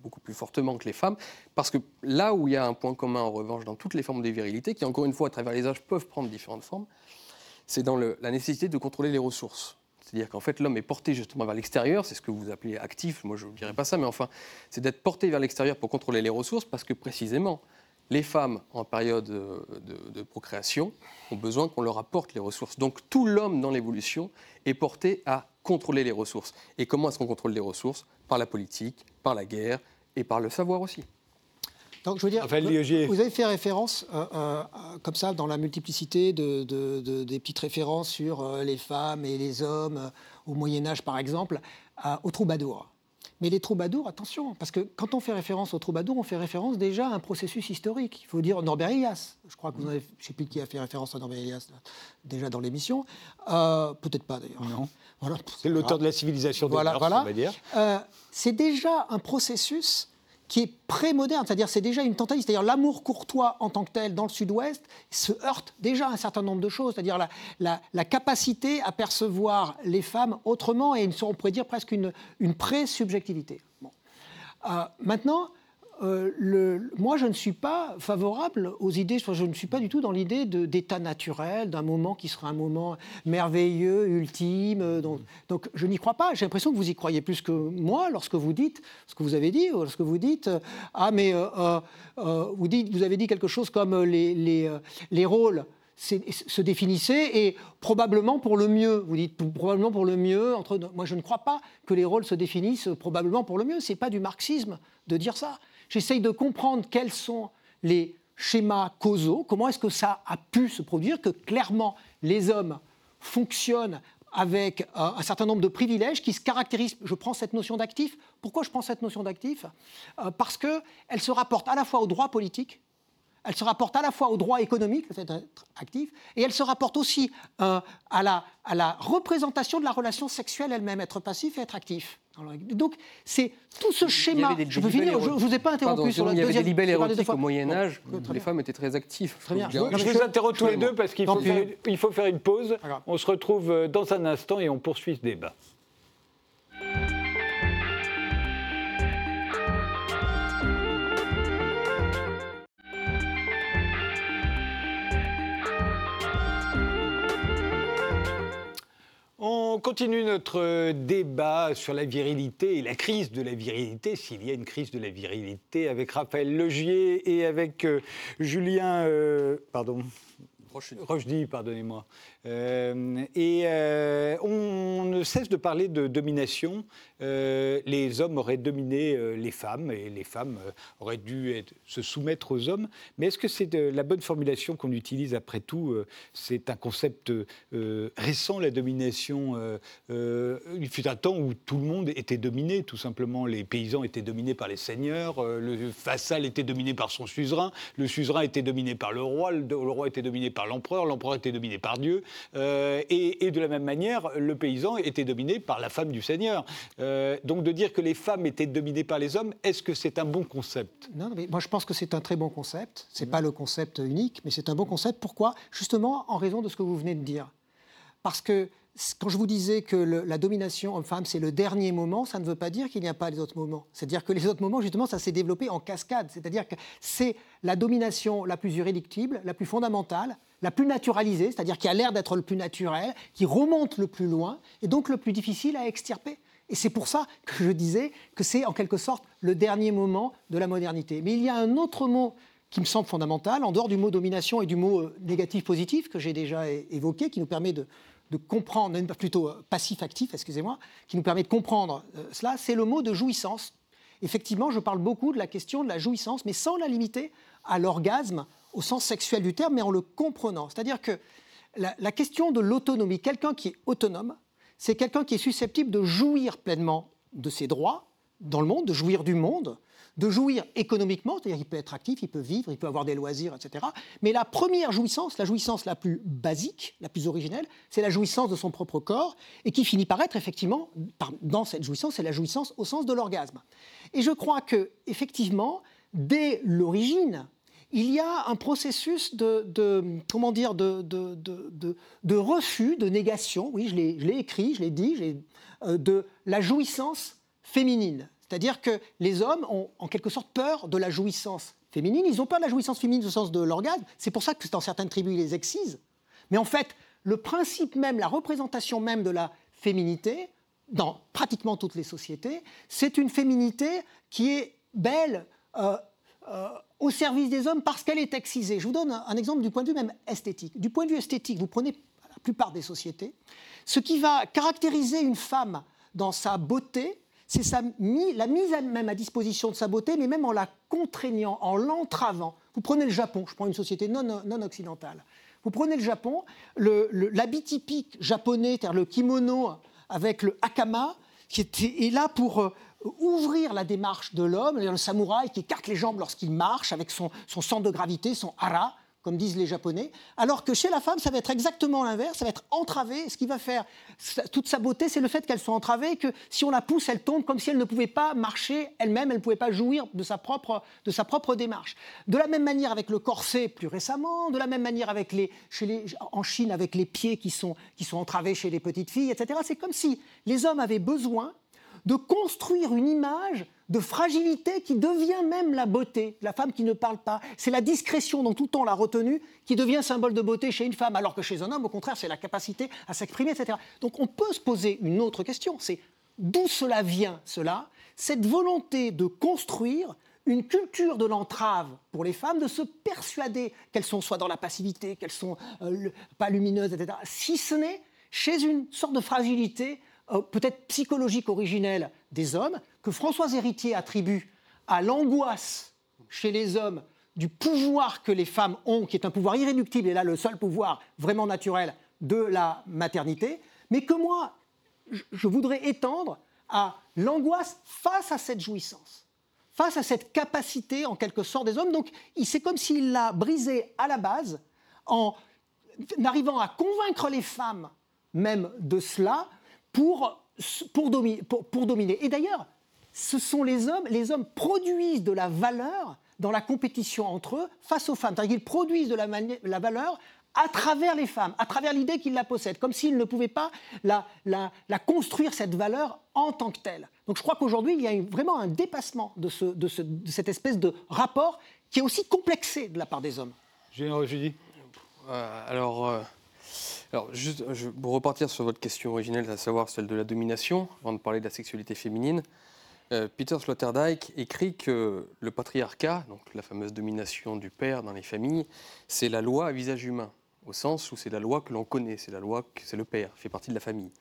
beaucoup plus fortement que les femmes, parce que là où il y a un point commun en revanche dans toutes les formes de virilité, qui encore une fois à travers les âges peuvent prendre différentes formes, c'est dans la nécessité de contrôler les ressources. C'est-à-dire qu'en fait, l'homme est porté justement vers l'extérieur, c'est ce que vous appelez actif, moi je ne dirais pas ça, mais enfin, c'est d'être porté vers l'extérieur pour contrôler les ressources, parce que précisément, les femmes en période de, de procréation ont besoin qu'on leur apporte les ressources. Donc tout l'homme dans l'évolution est porté à contrôler les ressources. Et comment est-ce qu'on contrôle les ressources? Par la politique, par la guerre et par le savoir aussi. Donc, je veux dire, vous, avez fait référence, euh, euh, comme ça, dans la multiplicité de, des petites références sur euh, les femmes et les hommes au Moyen Âge, par exemple, aux troubadours. Mais les troubadours, attention, parce que quand on fait référence aux troubadours, on fait référence déjà à un processus historique. Il faut dire Norbert Elias. Je crois que vous avez, je ne sais plus qui a fait référence à Norbert Elias déjà dans l'émission. Euh, peut-être pas d'ailleurs. Non. Voilà. C'est l'auteur de la civilisation de voilà, voilà. on va dire. Euh, c'est déjà un processus qui est pré-moderne, c'est-à-dire c'est déjà une tentative, c'est-à-dire l'amour courtois en tant que tel dans le sud-ouest se heurte déjà à un certain nombre de choses, c'est-à-dire la, capacité à percevoir les femmes autrement et une, on pourrait dire presque une, une pré-subjectivité. Euh, maintenant, euh, moi, je ne suis pas favorable aux idées, je ne suis pas du tout dans l'idée d'état naturel, d'un moment qui sera un moment merveilleux, ultime. Euh, donc, je n'y crois pas. J'ai l'impression que vous y croyez plus que moi lorsque vous dites ce que vous avez dit, lorsque vous dites euh, Ah, mais vous, avez dit quelque chose comme les, les, les rôles se définissaient et probablement pour le mieux. Vous dites probablement pour le mieux. Moi, je ne crois pas que les rôles se définissent probablement pour le mieux. Ce n'est pas du marxisme de dire ça. J'essaye de comprendre quels sont les schémas causaux, comment est-ce que ça a pu se produire, que clairement les hommes fonctionnent avec euh, un certain nombre de privilèges qui se caractérisent. Je prends cette notion d'actif. Pourquoi je prends cette notion d'actif? Euh, Parce qu'elle se rapporte à la fois au droit politique, elle se rapporte à la fois au droit économique, le fait d'être actif, et elle se rapporte aussi euh, à, la, à la représentation de la relation sexuelle elle-même, être passif et être actif. Donc, c'est tout ce schéma. je peux finir, je ne vous ai pas interrompu sur la deuxième. Il y avait des libelles érotiques au Moyen-Âge où les femmes étaient très actives. Très bien. Je, vous interromps tous les deux parce qu'il faut, faut, faire une pause. On se retrouve euh, dans un instant et on poursuit ce débat. On continue notre débat sur la virilité et la crise de la virilité, s'il y a une crise de la virilité, avec Raphaël Legier et avec euh, Julien. Euh, pardon. Rochdy, pardonnez-moi. Euh, et euh, on ne cesse de parler de domination. Euh, les hommes auraient dominé les femmes et les femmes auraient dû se soumettre aux hommes. Mais est-ce que c'est la bonne formulation qu'on utilise après tout C'est un concept récent, la domination. il fut un temps où tout le monde était dominé, tout simplement. Les paysans étaient dominés par les seigneurs, le vassal était dominé par son suzerain, le suzerain était dominé par le roi, le roi était dominé par l'empereur, l'empereur était dominé par Dieu. Euh, et, de la même manière, le paysan était dominé par la femme du seigneur. Euh, donc de dire que les femmes étaient dominées par les hommes, est-ce que c'est un bon concept? Non, mais moi je pense que c'est un très bon concept. C'est n'est pas le concept unique, mais c'est un bon concept. Pourquoi? Justement en raison de ce que vous venez de dire. Parce que quand je vous disais que la domination homme-femme, c'est le dernier moment, ça ne veut pas dire qu'il n'y a pas les autres moments. C'est-à-dire que les autres moments, justement, ça s'est développé en cascade. C'est-à-dire que c'est la domination la plus irréductible, la plus fondamentale, la plus naturalisée, c'est-à-dire qui a l'air d'être le plus naturel, qui remonte le plus loin, et donc le plus difficile à extirper. Et c'est pour ça que je disais que c'est en quelque sorte le dernier moment de la modernité. Mais il y a un autre mot qui me semble fondamental, en dehors du mot domination et du mot euh, négatif-positif que j'ai déjà évoqué, qui nous permet de, comprendre, plutôt euh, passif-actif, excusez-moi, qui nous permet de comprendre euh, cela, c'est le mot de jouissance. Effectivement, je parle beaucoup de la question de la jouissance, mais sans la limiter à l'orgasme au sens sexuel du terme, mais en le comprenant. C'est-à-dire que la, question de l'autonomie, quelqu'un qui est autonome, c'est quelqu'un qui est susceptible de jouir pleinement de ses droits dans le monde, de jouir du monde, de jouir économiquement, c'est-à-dire qu'il peut être actif, il peut vivre, il peut avoir des loisirs, etc. Mais la première jouissance, la jouissance la plus basique, la plus originelle, c'est la jouissance de son propre corps, et qui finit par être effectivement, dans cette jouissance, c'est la jouissance au sens de l'orgasme. Et je crois que, effectivement, dès l'origine, il y a un processus de, comment dire, de, refus, de négation, oui, je l'ai écrit, je l'ai dit, euh, de la jouissance féminine. C'est-à-dire que les hommes ont en quelque sorte peur de la jouissance féminine. Ils ont peur de la jouissance féminine au sens de l'orgasme. C'est pour ça que dans certaines tribus, ils les excisent. Mais en fait, le principe même, la représentation même de la féminité, dans pratiquement toutes les sociétés, c'est une féminité qui est belle euh, euh, au service des hommes parce qu'elle est excisée. Je vous donne un, exemple du point de vue même esthétique. Du point de vue esthétique, vous prenez la plupart des sociétés, ce qui va caractériser une femme dans sa beauté, c'est la mise même à disposition de sa beauté, mais même en la contraignant, en l'entravant. Vous prenez le Japon, je prends une société non, occidentale. Vous prenez le Japon, l'habit typique japonais, c'est-à-dire le kimono avec le hakama, qui est là pour, ouvrir la démarche de l'homme, le samouraï qui écarte les jambes lorsqu'il marche avec son, son centre de gravité, son hara, comme disent les Japonais, alors que chez la femme, ça va être exactement l'inverse, ça va être entravé. Ce qui va faire toute sa beauté, c'est le fait qu'elle soit entravée, que si on la pousse, elle tombe comme si elle ne pouvait pas marcher elle-même, elle ne pouvait pas jouir de sa, propre, de sa propre démarche. De la même manière avec le corset plus récemment, de la même manière avec chez les, en Chine avec les pieds qui sont, qui sont entravés chez les petites filles, etc. C'est comme si les hommes avaient besoin de construire une image de fragilité qui devient même la beauté. La femme qui ne parle pas, c'est la discrétion dont tout le temps l'a retenue qui devient symbole de beauté chez une femme, alors que chez un homme, au contraire, c'est la capacité à s'exprimer, etc. Donc on peut se poser une autre question, c'est d'où cela vient, cela? Cette volonté de construire une culture de l'entrave pour les femmes, de se persuader qu'elles sont soit dans la passivité, qu'elles sont euh, pas lumineuses, etc., si ce n'est chez une sorte de fragilité euh, peut-être psychologique originelle des hommes, que Françoise Héritier attribue à l'angoisse chez les hommes du pouvoir que les femmes ont, qui est un pouvoir irréductible, et là le seul pouvoir vraiment naturel de la maternité, mais que moi, je voudrais étendre à l'angoisse face à cette jouissance, face à cette capacité en quelque sorte des hommes. Donc c'est comme s'il l'a brisé à la base en arrivant à convaincre les femmes même de cela pour, pour, pour dominer. Et d'ailleurs, ce sont les hommes, les hommes produisent de la valeur dans la compétition entre eux face aux femmes. C'est-à-dire qu'ils produisent de la, la, valeur à travers les femmes, à travers l'idée qu'ils la possèdent, comme s'ils ne pouvaient pas la, la, la, construire, cette valeur, en tant que telle. Donc je crois qu'aujourd'hui, il y a vraiment un dépassement de, ce, de, ce, de, cette espèce de rapport qui est aussi complexé de la part des hommes. Général Judy euh, Alors, euh, alors, juste pour repartir sur votre question originelle, à savoir celle de la domination, avant de parler de la sexualité féminine, euh, Peter Sloterdijk écrit que le patriarcat, donc la fameuse domination du père dans les familles, c'est la loi à visage humain, au sens où c'est la loi que l'on connaît, c'est la loi que c'est le père, fait partie de la famille.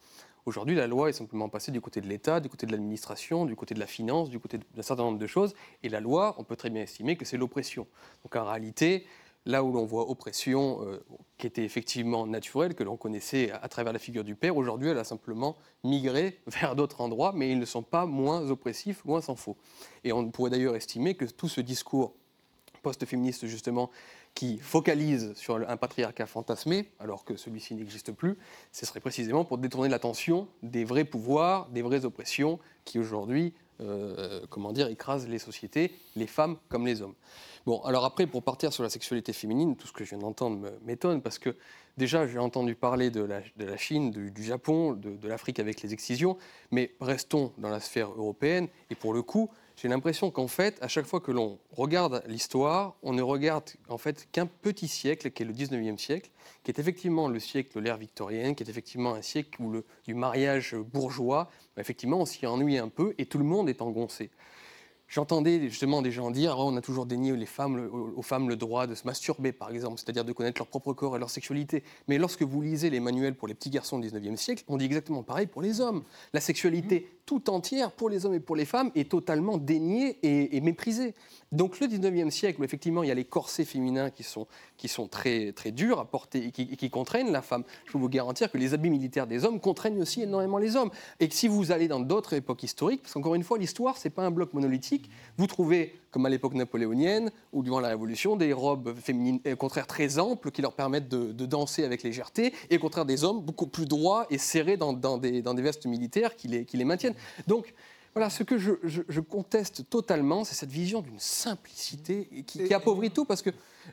Aujourd'hui, la loi est simplement passée du côté de l'État, du côté de l'administration, du côté de la finance, du côté d'un certain nombre de choses. Et la loi, on peut très bien estimer que c'est l'oppression. Donc en réalité, là où l'on voit oppression euh, qui était effectivement naturelle, que l'on connaissait à, travers la figure du père, aujourd'hui elle a simplement migré vers d'autres endroits, mais ils ne sont pas moins oppressifs, loin s'en faut. Et on pourrait d'ailleurs estimer que tout ce discours post-féministe justement qui focalise sur un patriarcat fantasmé, alors que celui-ci n'existe plus, ce serait précisément pour détourner l'attention des vrais pouvoirs, des vraies oppressions qui aujourd'hui, euh, comment dire, écrasent les sociétés, les femmes comme les hommes. Bon, alors après, pour partir sur la sexualité féminine, tout ce que je viens d'entendre m'étonne parce que déjà, j'ai entendu parler de la, Chine, du, Japon, de l'Afrique avec les excisions, mais restons dans la sphère européenne. Et pour le coup, j'ai l'impression qu'en fait, à chaque fois que l'on regarde l'histoire, on ne regarde en fait qu'un petit siècle, qui est le 19e siècle, qui est effectivement le siècle de l'ère victorienne, qui est effectivement un siècle où le, du mariage bourgeois, bah, effectivement, on s'y ennuie un peu et tout le monde est engoncé. J'entendais justement des gens dire oh, on a toujours dénié aux femmes le droit de se masturber, par exemple, c'est-à-dire de connaître leur propre corps et leur sexualité. Mais lorsque vous lisez les manuels pour les petits garçons du 19e siècle, on dit exactement pareil pour les hommes. La sexualité tout entière pour les hommes et pour les femmes est totalement déniée et, méprisée. Donc le 19e siècle, effectivement il y a les corsets féminins qui sont, qui sont très, très durs à porter et qui, qui, contraignent la femme, je peux vous garantir que les habits militaires des hommes contraignent aussi énormément les hommes. Et que si vous allez dans d'autres époques historiques, parce qu'encore une fois, l'histoire, c'est pas un bloc monolithique, vous trouvez, comme à l'époque napoléonienne ou durant la Révolution, des robes féminines, au contraire très amples, qui leur permettent de, danser avec légèreté, et au contraire des hommes beaucoup plus droits et serrés dans, dans, des, dans des, vestes militaires qui les, qui les maintiennent. Donc, voilà, ce que je, conteste totalement, c'est cette vision d'une simplicité qui, qui, appauvrit tout, parce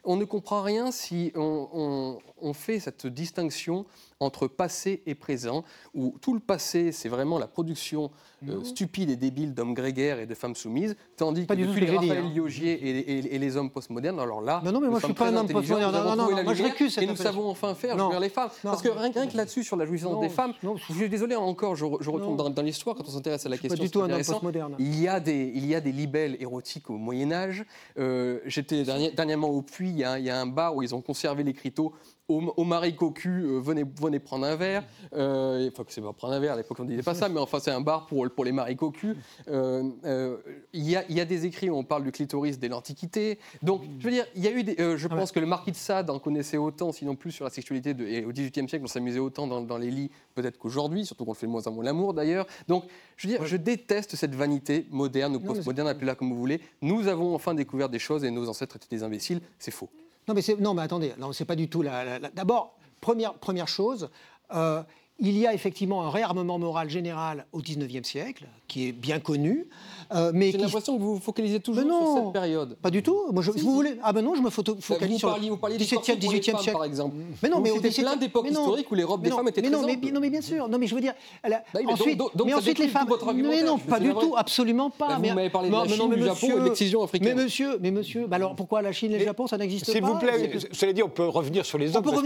qu'on ne comprend rien si on, on, fait cette distinction entre passé et présent, où tout le passé, c'est vraiment la production euh, stupide et débile d'hommes grégaires et de femmes soumises, tandis que depuis les Raphaël hein. et, les hommes postmodernes, alors là, non, non, mais moi je suis pas un homme postmoderne. Non, non, non, moi je récuse Et nous savons enfin faire jouir les femmes. Parce que rien, que là-dessus, sur la jouissance des femmes, je suis désolé encore, je, retourne dans, l'histoire quand on s'intéresse à la question. Pas du tout un homme postmoderne. Il y a des, il y a des libelles érotiques au Moyen Âge. Euh, j'étais dernièrement au Puy, il y, a, un bar où ils ont conservé l'écriteau au, mari cocu, euh, venez, venez prendre un verre. Euh, enfin, c'est pas prendre un verre, à l'époque on disait pas ça, mais enfin c'est un bar pour, pour les maris cocus. Euh, euh, Il y, a, y, a, des écrits où on parle du clitoris dès l'Antiquité. Donc, je veux dire, il y a eu des, je ah pense que le marquis de Sade en connaissait autant, sinon plus sur la sexualité. De, et au XVIIIe siècle, on s'amusait autant dans, dans, les lits, peut-être qu'aujourd'hui, surtout qu'on fait de moins en moins l'amour d'ailleurs. Donc, je veux dire, je déteste cette vanité moderne ou postmoderne, appelez-la comme vous voulez. Nous avons enfin découvert des choses et nos ancêtres étaient des imbéciles. C'est faux. Non, mais, non, mais attendez, non, c'est pas du tout la. D'abord, première, chose, euh, il y a effectivement un réarmement moral général au XIXe siècle, qui est bien connu. Euh, mais J'ai l'impression que vous vous focalisez toujours sur cette période. Pas du tout. Moi, je, vous voulez Ah ben non, je me bah, focalise sur le 17e, 18e siècle, par exemple. Mais non, mais c'était plein d'époques historiques où les robes des femmes étaient mais non, mais, non, mais bien sûr. Non, mais je veux dire. bah, ensuite, mais ensuite les femmes. Mais non, pas du tout, absolument pas. Bah, vous m'avez parlé de la Chine, du Japon et de l'excision africaine. Mais monsieur, mais monsieur, alors pourquoi la Chine et le Japon, ça n'existe pas S'il vous plaît, cela dit, on peut revenir sur les hommes. On peut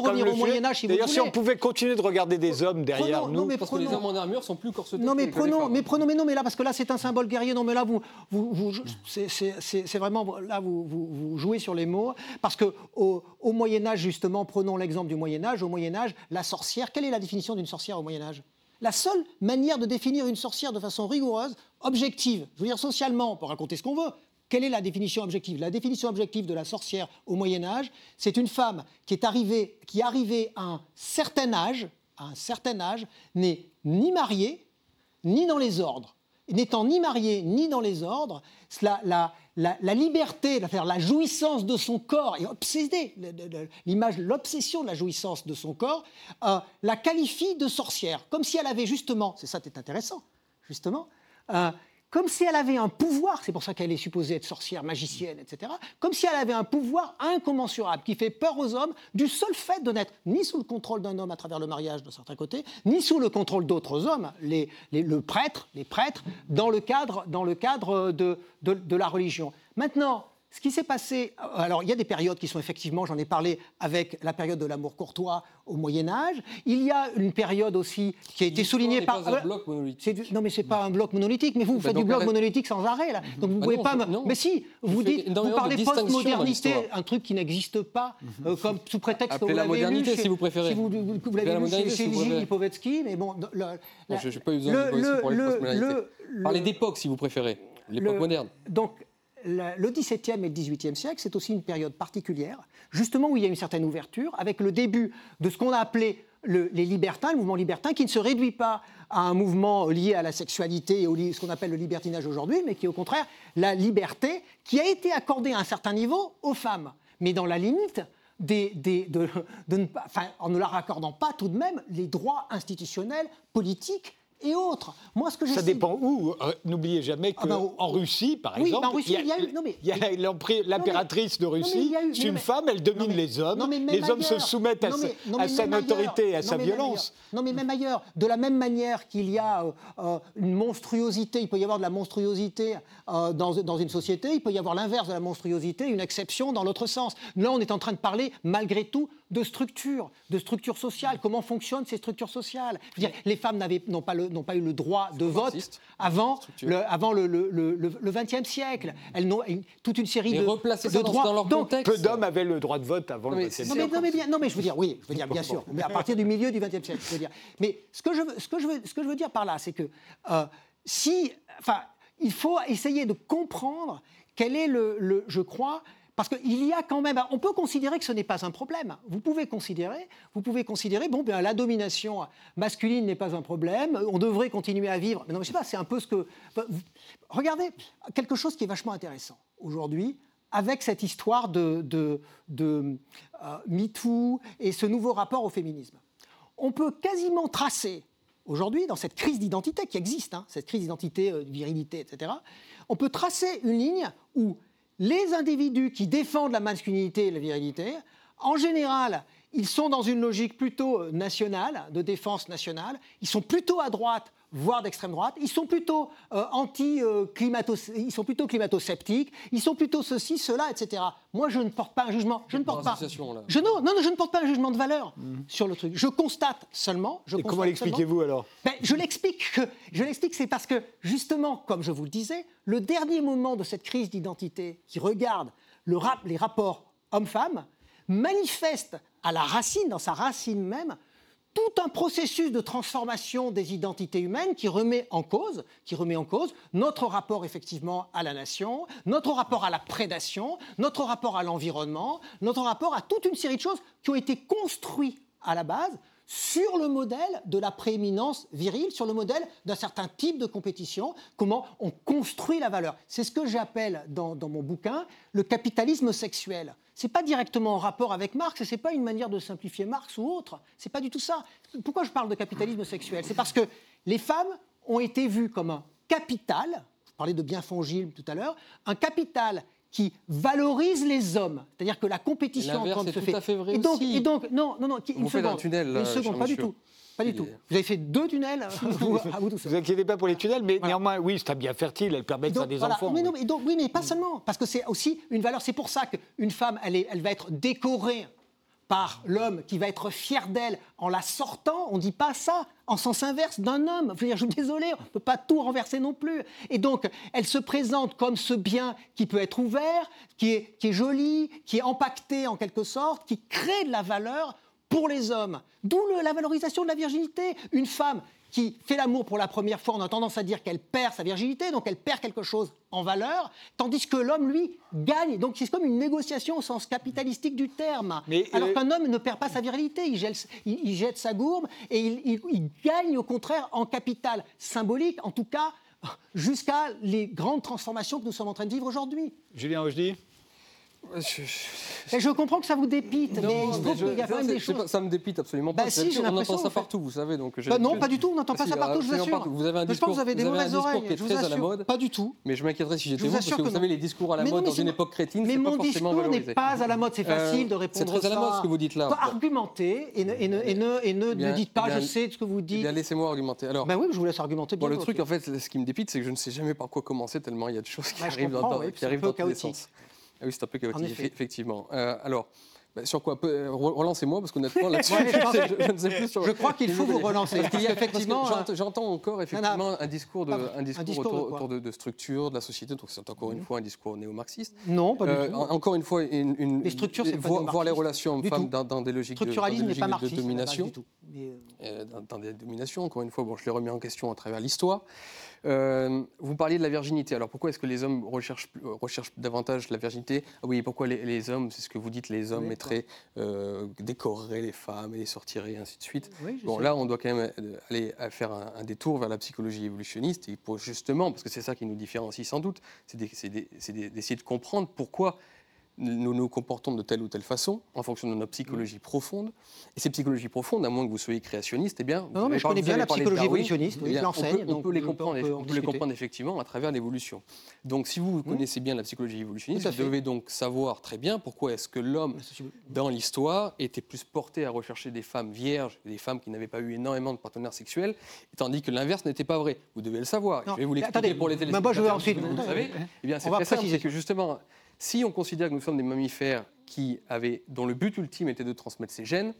revenir au Moyen Âge si vous voulez. D'ailleurs, si on pouvait continuer de regarder des hommes derrière nous, parce que les hommes en armure sont plus corsetés. Non, mais prenons, mais prenons, mais non, mais là, parce que là, c'est un symbole guerrier. Non, mais là, vous, vous, c'est vraiment là, vous, jouez sur les mots, parce que au, Moyen Âge, justement, prenons l'exemple du Moyen Âge. Au Moyen Âge, la sorcière. Quelle est la définition d'une sorcière au Moyen Âge? La seule manière de définir une sorcière de façon rigoureuse, objective, je veux dire socialement, on peut raconter ce qu'on veut, quelle est la définition objective? La définition objective de la sorcière au Moyen Âge, c'est une femme qui est arrivée, qui à un certain âge, à un certain âge, n'est ni mariée, ni dans les ordres. N'étant ni mariée, ni dans les ordres, la, la, la, liberté, la jouissance de son corps et obsédée, l'image, l'obsession de la jouissance de son corps, euh, la qualifie de sorcière, comme si elle avait justement, c'est ça qui est intéressant, justement, euh, comme si elle avait un pouvoir, c'est pour ça qu'elle est supposée être sorcière, magicienne, etc., comme si elle avait un pouvoir incommensurable qui fait peur aux hommes du seul fait de n'être ni sous le contrôle d'un homme à travers le mariage de certains côtés, ni sous le contrôle d'autres hommes, les, le prêtre, les prêtres, dans le cadre, dans le cadre de, de, de la religion. Maintenant, ce qui s'est passé, euh, alors il y a des périodes qui sont effectivement, j'en ai parlé avec la période de l'amour courtois au Moyen Âge. Il y a une période aussi qui a été soulignée par. Pas un bloc monolithique. Non, mais c'est pas un bloc monolithique. Mais vous, vous bah, faites du bloc monolithique sans arrêt là. Donc vous ne bah pouvez pas. Mais si, vous dites, vous parlez post-modernité, un truc qui n'existe pas, mhm. euh, comme sous prétexte que vous lu. modernité, si vous préférez. Si vous, vous l'avez lu chez, Lipovetsky, mais bon. Je n'ai pas eu besoin de pour les Parlez d'époque, si vous préférez. L'époque moderne. Donc le XVIIe et le XVIIIe siècle, c'est aussi une période particulière, justement où il y a une certaine ouverture, avec le début de ce qu'on a appelé les libertins, le mouvement libertin, qui ne se réduit pas à un mouvement lié à la sexualité et ce qu'on appelle le libertinage aujourd'hui, mais qui est au contraire la liberté qui a été accordée à un certain niveau aux femmes, mais dans la limite de, ne pas, en ne leur accordant pas tout de même les droits institutionnels, politiques et autres. Moi, ce que Ça dépend où. Euh, n'oubliez jamais qu'en ah bah, Russie, par exemple, il y a, l'impératrice de Russie, c'est une femme, elle domine les hommes. les hommes se soumettent à, sa notorité et à sa violence. Non, mais même ailleurs. De la même manière qu'il y a euh, euh, une monstruosité, il peut y avoir de la monstruosité dans, dans une société, il peut y avoir l'inverse de la monstruosité, une exception dans l'autre sens. Là, on est en train de parler, malgré tout, de structures, de structures sociales. Comment fonctionnent ces structures sociales? Je veux dire, Les femmes n'ont pas, pas, eu le droit de vote avant, le, avant le, le, XXe siècle. Elles ont toute une série de, de droits. Dans leur contexte. Peu d'hommes avaient le droit de vote avant le XXe siècle. Non mais, bien, non, mais je veux dire, oui, je veux dire, bien sûr. Mais à partir du milieu du XXe siècle, je veux dire. Mais ce que je veux, ce que je veux, ce que je veux dire par là, c'est que euh, si, enfin, il faut essayer de comprendre quel est le je crois, parce qu'il y a quand même, on peut considérer que ce n'est pas un problème. Vous pouvez considérer, vous pouvez considérer, bon, bien, la domination masculine n'est pas un problème. On devrait continuer à vivre. Mais non, mais je sais pas, c'est un peu ce que. Regardez quelque chose qui est vachement intéressant aujourd'hui avec cette histoire de, de, de euh, MeToo et ce nouveau rapport au féminisme. On peut quasiment tracer aujourd'hui, dans cette crise d'identité qui existe, hein, cette crise d'identité, euh, virilité, etc., on peut tracer une ligne où les individus qui défendent la masculinité et la virilité, en général, ils sont dans une logique plutôt nationale, de défense nationale, ils sont plutôt à droite voire d'extrême droite. Ils sont plutôt euh, anti euh, climato ils sont plutôt climato-sceptiques, ils sont plutôt ceci, cela, etc. Moi, je ne porte pas un jugement. Je ne porte pas. Je, non, non, je ne porte pas un jugement de valeur sur le truc. Je constate seulement. Je Et comment l'expliquez-vous alors? Ben, Je l'explique. Je l'explique, c'est parce que justement, comme je vous le disais, le dernier moment de cette crise d'identité qui regarde le rap, les rapports hommes-femmes manifeste à la racine, dans sa racine même, tout un processus de transformation des identités humaines qui remet en cause, qui remet en cause notre rapport effectivement à la nation, notre rapport à la prédation, notre rapport à l'environnement, notre rapport à toute une série de choses qui ont été construites à la base sur le modèle de la prééminence virile, sur le modèle d'un certain type de compétition, comment on construit la valeur. C'est ce que j'appelle dans, dans, mon bouquin le capitalisme sexuel. Ce n'est pas directement en rapport avec Marx, et ce n'est pas une manière de simplifier Marx ou autre. Ce n'est pas du tout ça. Pourquoi je parle de capitalisme sexuel? C'est parce que les femmes ont été vues comme un capital, je parlais de Bienfond-Gilles tout à l'heure, un capital qui valorise les hommes. C'est-à-dire que la compétition quand se fait. fait vrai et, donc, aussi. et donc, non, non, non, une Vous seconde. un tunnel, une seconde, pas du tout. Pas du tout. Vous avez fait deux tunnels vous, à vous tout Vous inquiétez pas pour les tunnels, mais voilà. néanmoins, oui, c'est bien fertile, elle permet de donc, faire des voilà. enfants. Mais non, mais donc, oui, mais pas seulement, parce que c'est aussi une valeur. C'est pour ça qu'une femme, elle, est, elle va être décorée par l'homme qui va être fier d'elle en la sortant, on ne dit pas ça en sens inverse d'un homme. Je, je suis désolé, on ne peut pas tout renverser non plus. Et donc, elle se présente comme ce bien qui peut être ouvert, qui est, qui est joli, qui est empaqueté en quelque sorte, qui crée de la valeur pour les hommes. D'où la valorisation de la virginité. Une femme qui fait l'amour pour la première fois, on a tendance à dire qu'elle perd sa virginité, donc elle perd quelque chose en valeur, tandis que l'homme, lui, gagne. Donc c'est comme une négociation au sens capitalistique du terme. Mais, Alors euh... qu'un homme ne perd pas sa virilité, il jette, il, il jette sa gourbe et il, il, il, gagne au contraire en capital symbolique, en tout cas jusqu'à les grandes transformations que nous sommes en train de vivre aujourd'hui. Julien Rochdy je. Et je comprends que ça vous dépite, non, mais il faut qu'il y a quand même des choses. Pas, ça me dépite absolument pas. Bah si, on entend ça partout, vous savez. Donc bah non, pas du tout, on n'entend pas ça partout, je vous assure. Vous avez un discours, je pense que vous avez des vous mauvaises un discours oreilles. qui est très à la mode. Pas du tout. Mais je m'inquiéterais si j'étais vous, parce que vous savez, les discours à la mode dans une époque crétine, mais c'est pas mon forcément discours valorisé. n'est pas à la mode, c'est facile de répondre C'est très à la mode ce que vous dites là. Argumentez et ne dites pas je sais ce que vous dites. Laissez-moi argumenter. Alors. Ben oui, je vous laisse argumenter. Le truc, en fait, ce qui me dépite, c'est que je ne sais jamais par quoi commencer tellement il y a de choses qui arrivent dans tous les sens. Ah oui, c'est un peu chaotique, effectivement. Euh, alors, bah, sur quoi Relancez-moi, parce qu'honnêtement, là-dessus, ouais, je, je, ne sais plus sur... Je crois qu'il faut vous relancer. Parce effectivement, j'entends encore effectivement un discours, de, un discours, un discours autour, de, autour de, de, structure, de la société, donc c'est encore une fois un discours néo-marxiste. Non, pas du euh, tout. Encore une fois, une, une, les structures, c'est voir, voir les relations hommes-femmes dans, dans, des logiques de, dans des logiques pas de domination. Du tout. Mais euh... dans, dans, des dominations, encore une fois, bon, je l'ai remis en question à travers l'histoire. Euh, vous parliez de la virginité. Alors pourquoi est-ce que les hommes recherchent, recherchent davantage la virginité? Ah Oui, pourquoi les, les hommes, c'est ce que vous dites, les hommes oui, mettraient, euh, décoreraient les femmes et les sortiraient, et ainsi de suite. Oui, bon, sais. là, on doit quand même aller faire un, un, détour vers la psychologie évolutionniste, et pour justement, parce que c'est ça qui nous différencie sans doute, c'est d'essayer de comprendre pourquoi nous nous comportons de telle ou telle façon en fonction de notre psychologie profonde. Et ces psychologies profondes, à moins que vous soyez créationniste, eh bien, non, mais je connais bien la psychologie évolutionniste, oui, on, peut, on peut les on comprendre, peut, on peut les comprendre effectivement à travers l'évolution. Donc, si vous, connaissez bien la psychologie évolutionniste, vous devez donc savoir très bien pourquoi est-ce que l'homme, dans l'histoire, était plus porté à rechercher des femmes vierges, des femmes qui n'avaient pas eu énormément de partenaires sexuels, tandis que l'inverse n'était pas vrai. Vous devez le savoir. Non, je vais vous l'expliquer pour les téléspectateurs. Moi, je vais ensuite. Vous, vous savez, eh bien, c'est très simple, que justement. Si on considère que nous sommes des mammifères dont le but ultime était de transmettre ces gènes,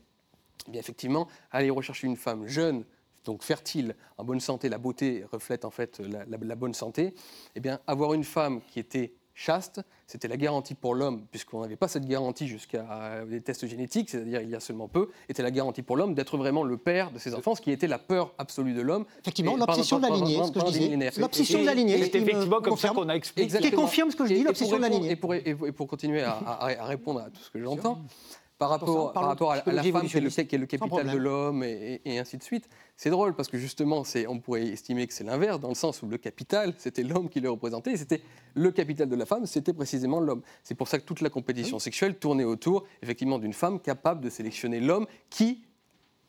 eh effectivement, aller rechercher une femme jeune, donc fertile, en bonne santé, la beauté reflète en fait la bonne santé, eh bien avoir une femme qui était chaste, c'était la garantie pour l'homme, puisqu'on n'avait pas cette garantie jusqu'à des tests génétiques, c'est-à-dire il y a seulement peu, était la garantie pour l'homme d'être vraiment le père de ses enfants, ce qui était la peur absolue de l'homme. Effectivement, l'obsession de la lignée, ce que je disais. L'obsession de la lignée. C'est effectivement comme ça qu'on a expliqué. Qui confirme ce que je dis, l'obsession de la lignée. Et pour, et pour continuer à, à, à, répondre à tout ce que j'entends, par rapport, par rapport à, à, la femme qui est le, qui est le capital de l'homme et, et, et, ainsi de suite. C'est drôle parce que justement, on pourrait estimer que c'est l'inverse, dans le sens où le capital, c'était l'homme qui le représentait, et c'était le capital de la femme, c'était précisément l'homme. C'est pour ça que toute la compétition oui. sexuelle tournait autour, effectivement, d'une femme capable de sélectionner l'homme qui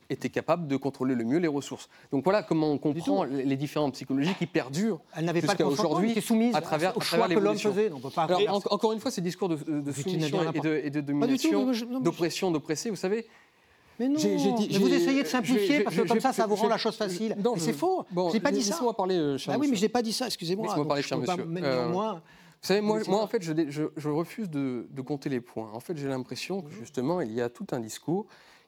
était capable de contrôler le mieux les ressources. Donc voilà comment on comprend les différentes psychologies qui perdurent jusqu'à aujourd'hui à travers, au à travers choix que l'homme faisait. Donc on peut pas Alors, en, encore une fois, ces discours de, de soumission et de, et de domination, d'oppression, d'oppressé, vous savez, mais non, j'ai, j'ai dit, mais vous essayez de simplifier parce que comme ça, ça vous rend la chose facile. Non, c'est faux. Bon, je n'ai pas dit ça. Laissez-moi parler, euh, cher ah oui, mais je n'ai pas dit ça, excusez-moi. Laissez-moi parler, cher monsieur. Néanmoins, vous savez, moi, moi en fait, je, je, je refuse de, de, compter les points. En fait, j'ai l'impression que justement, il y a tout un discours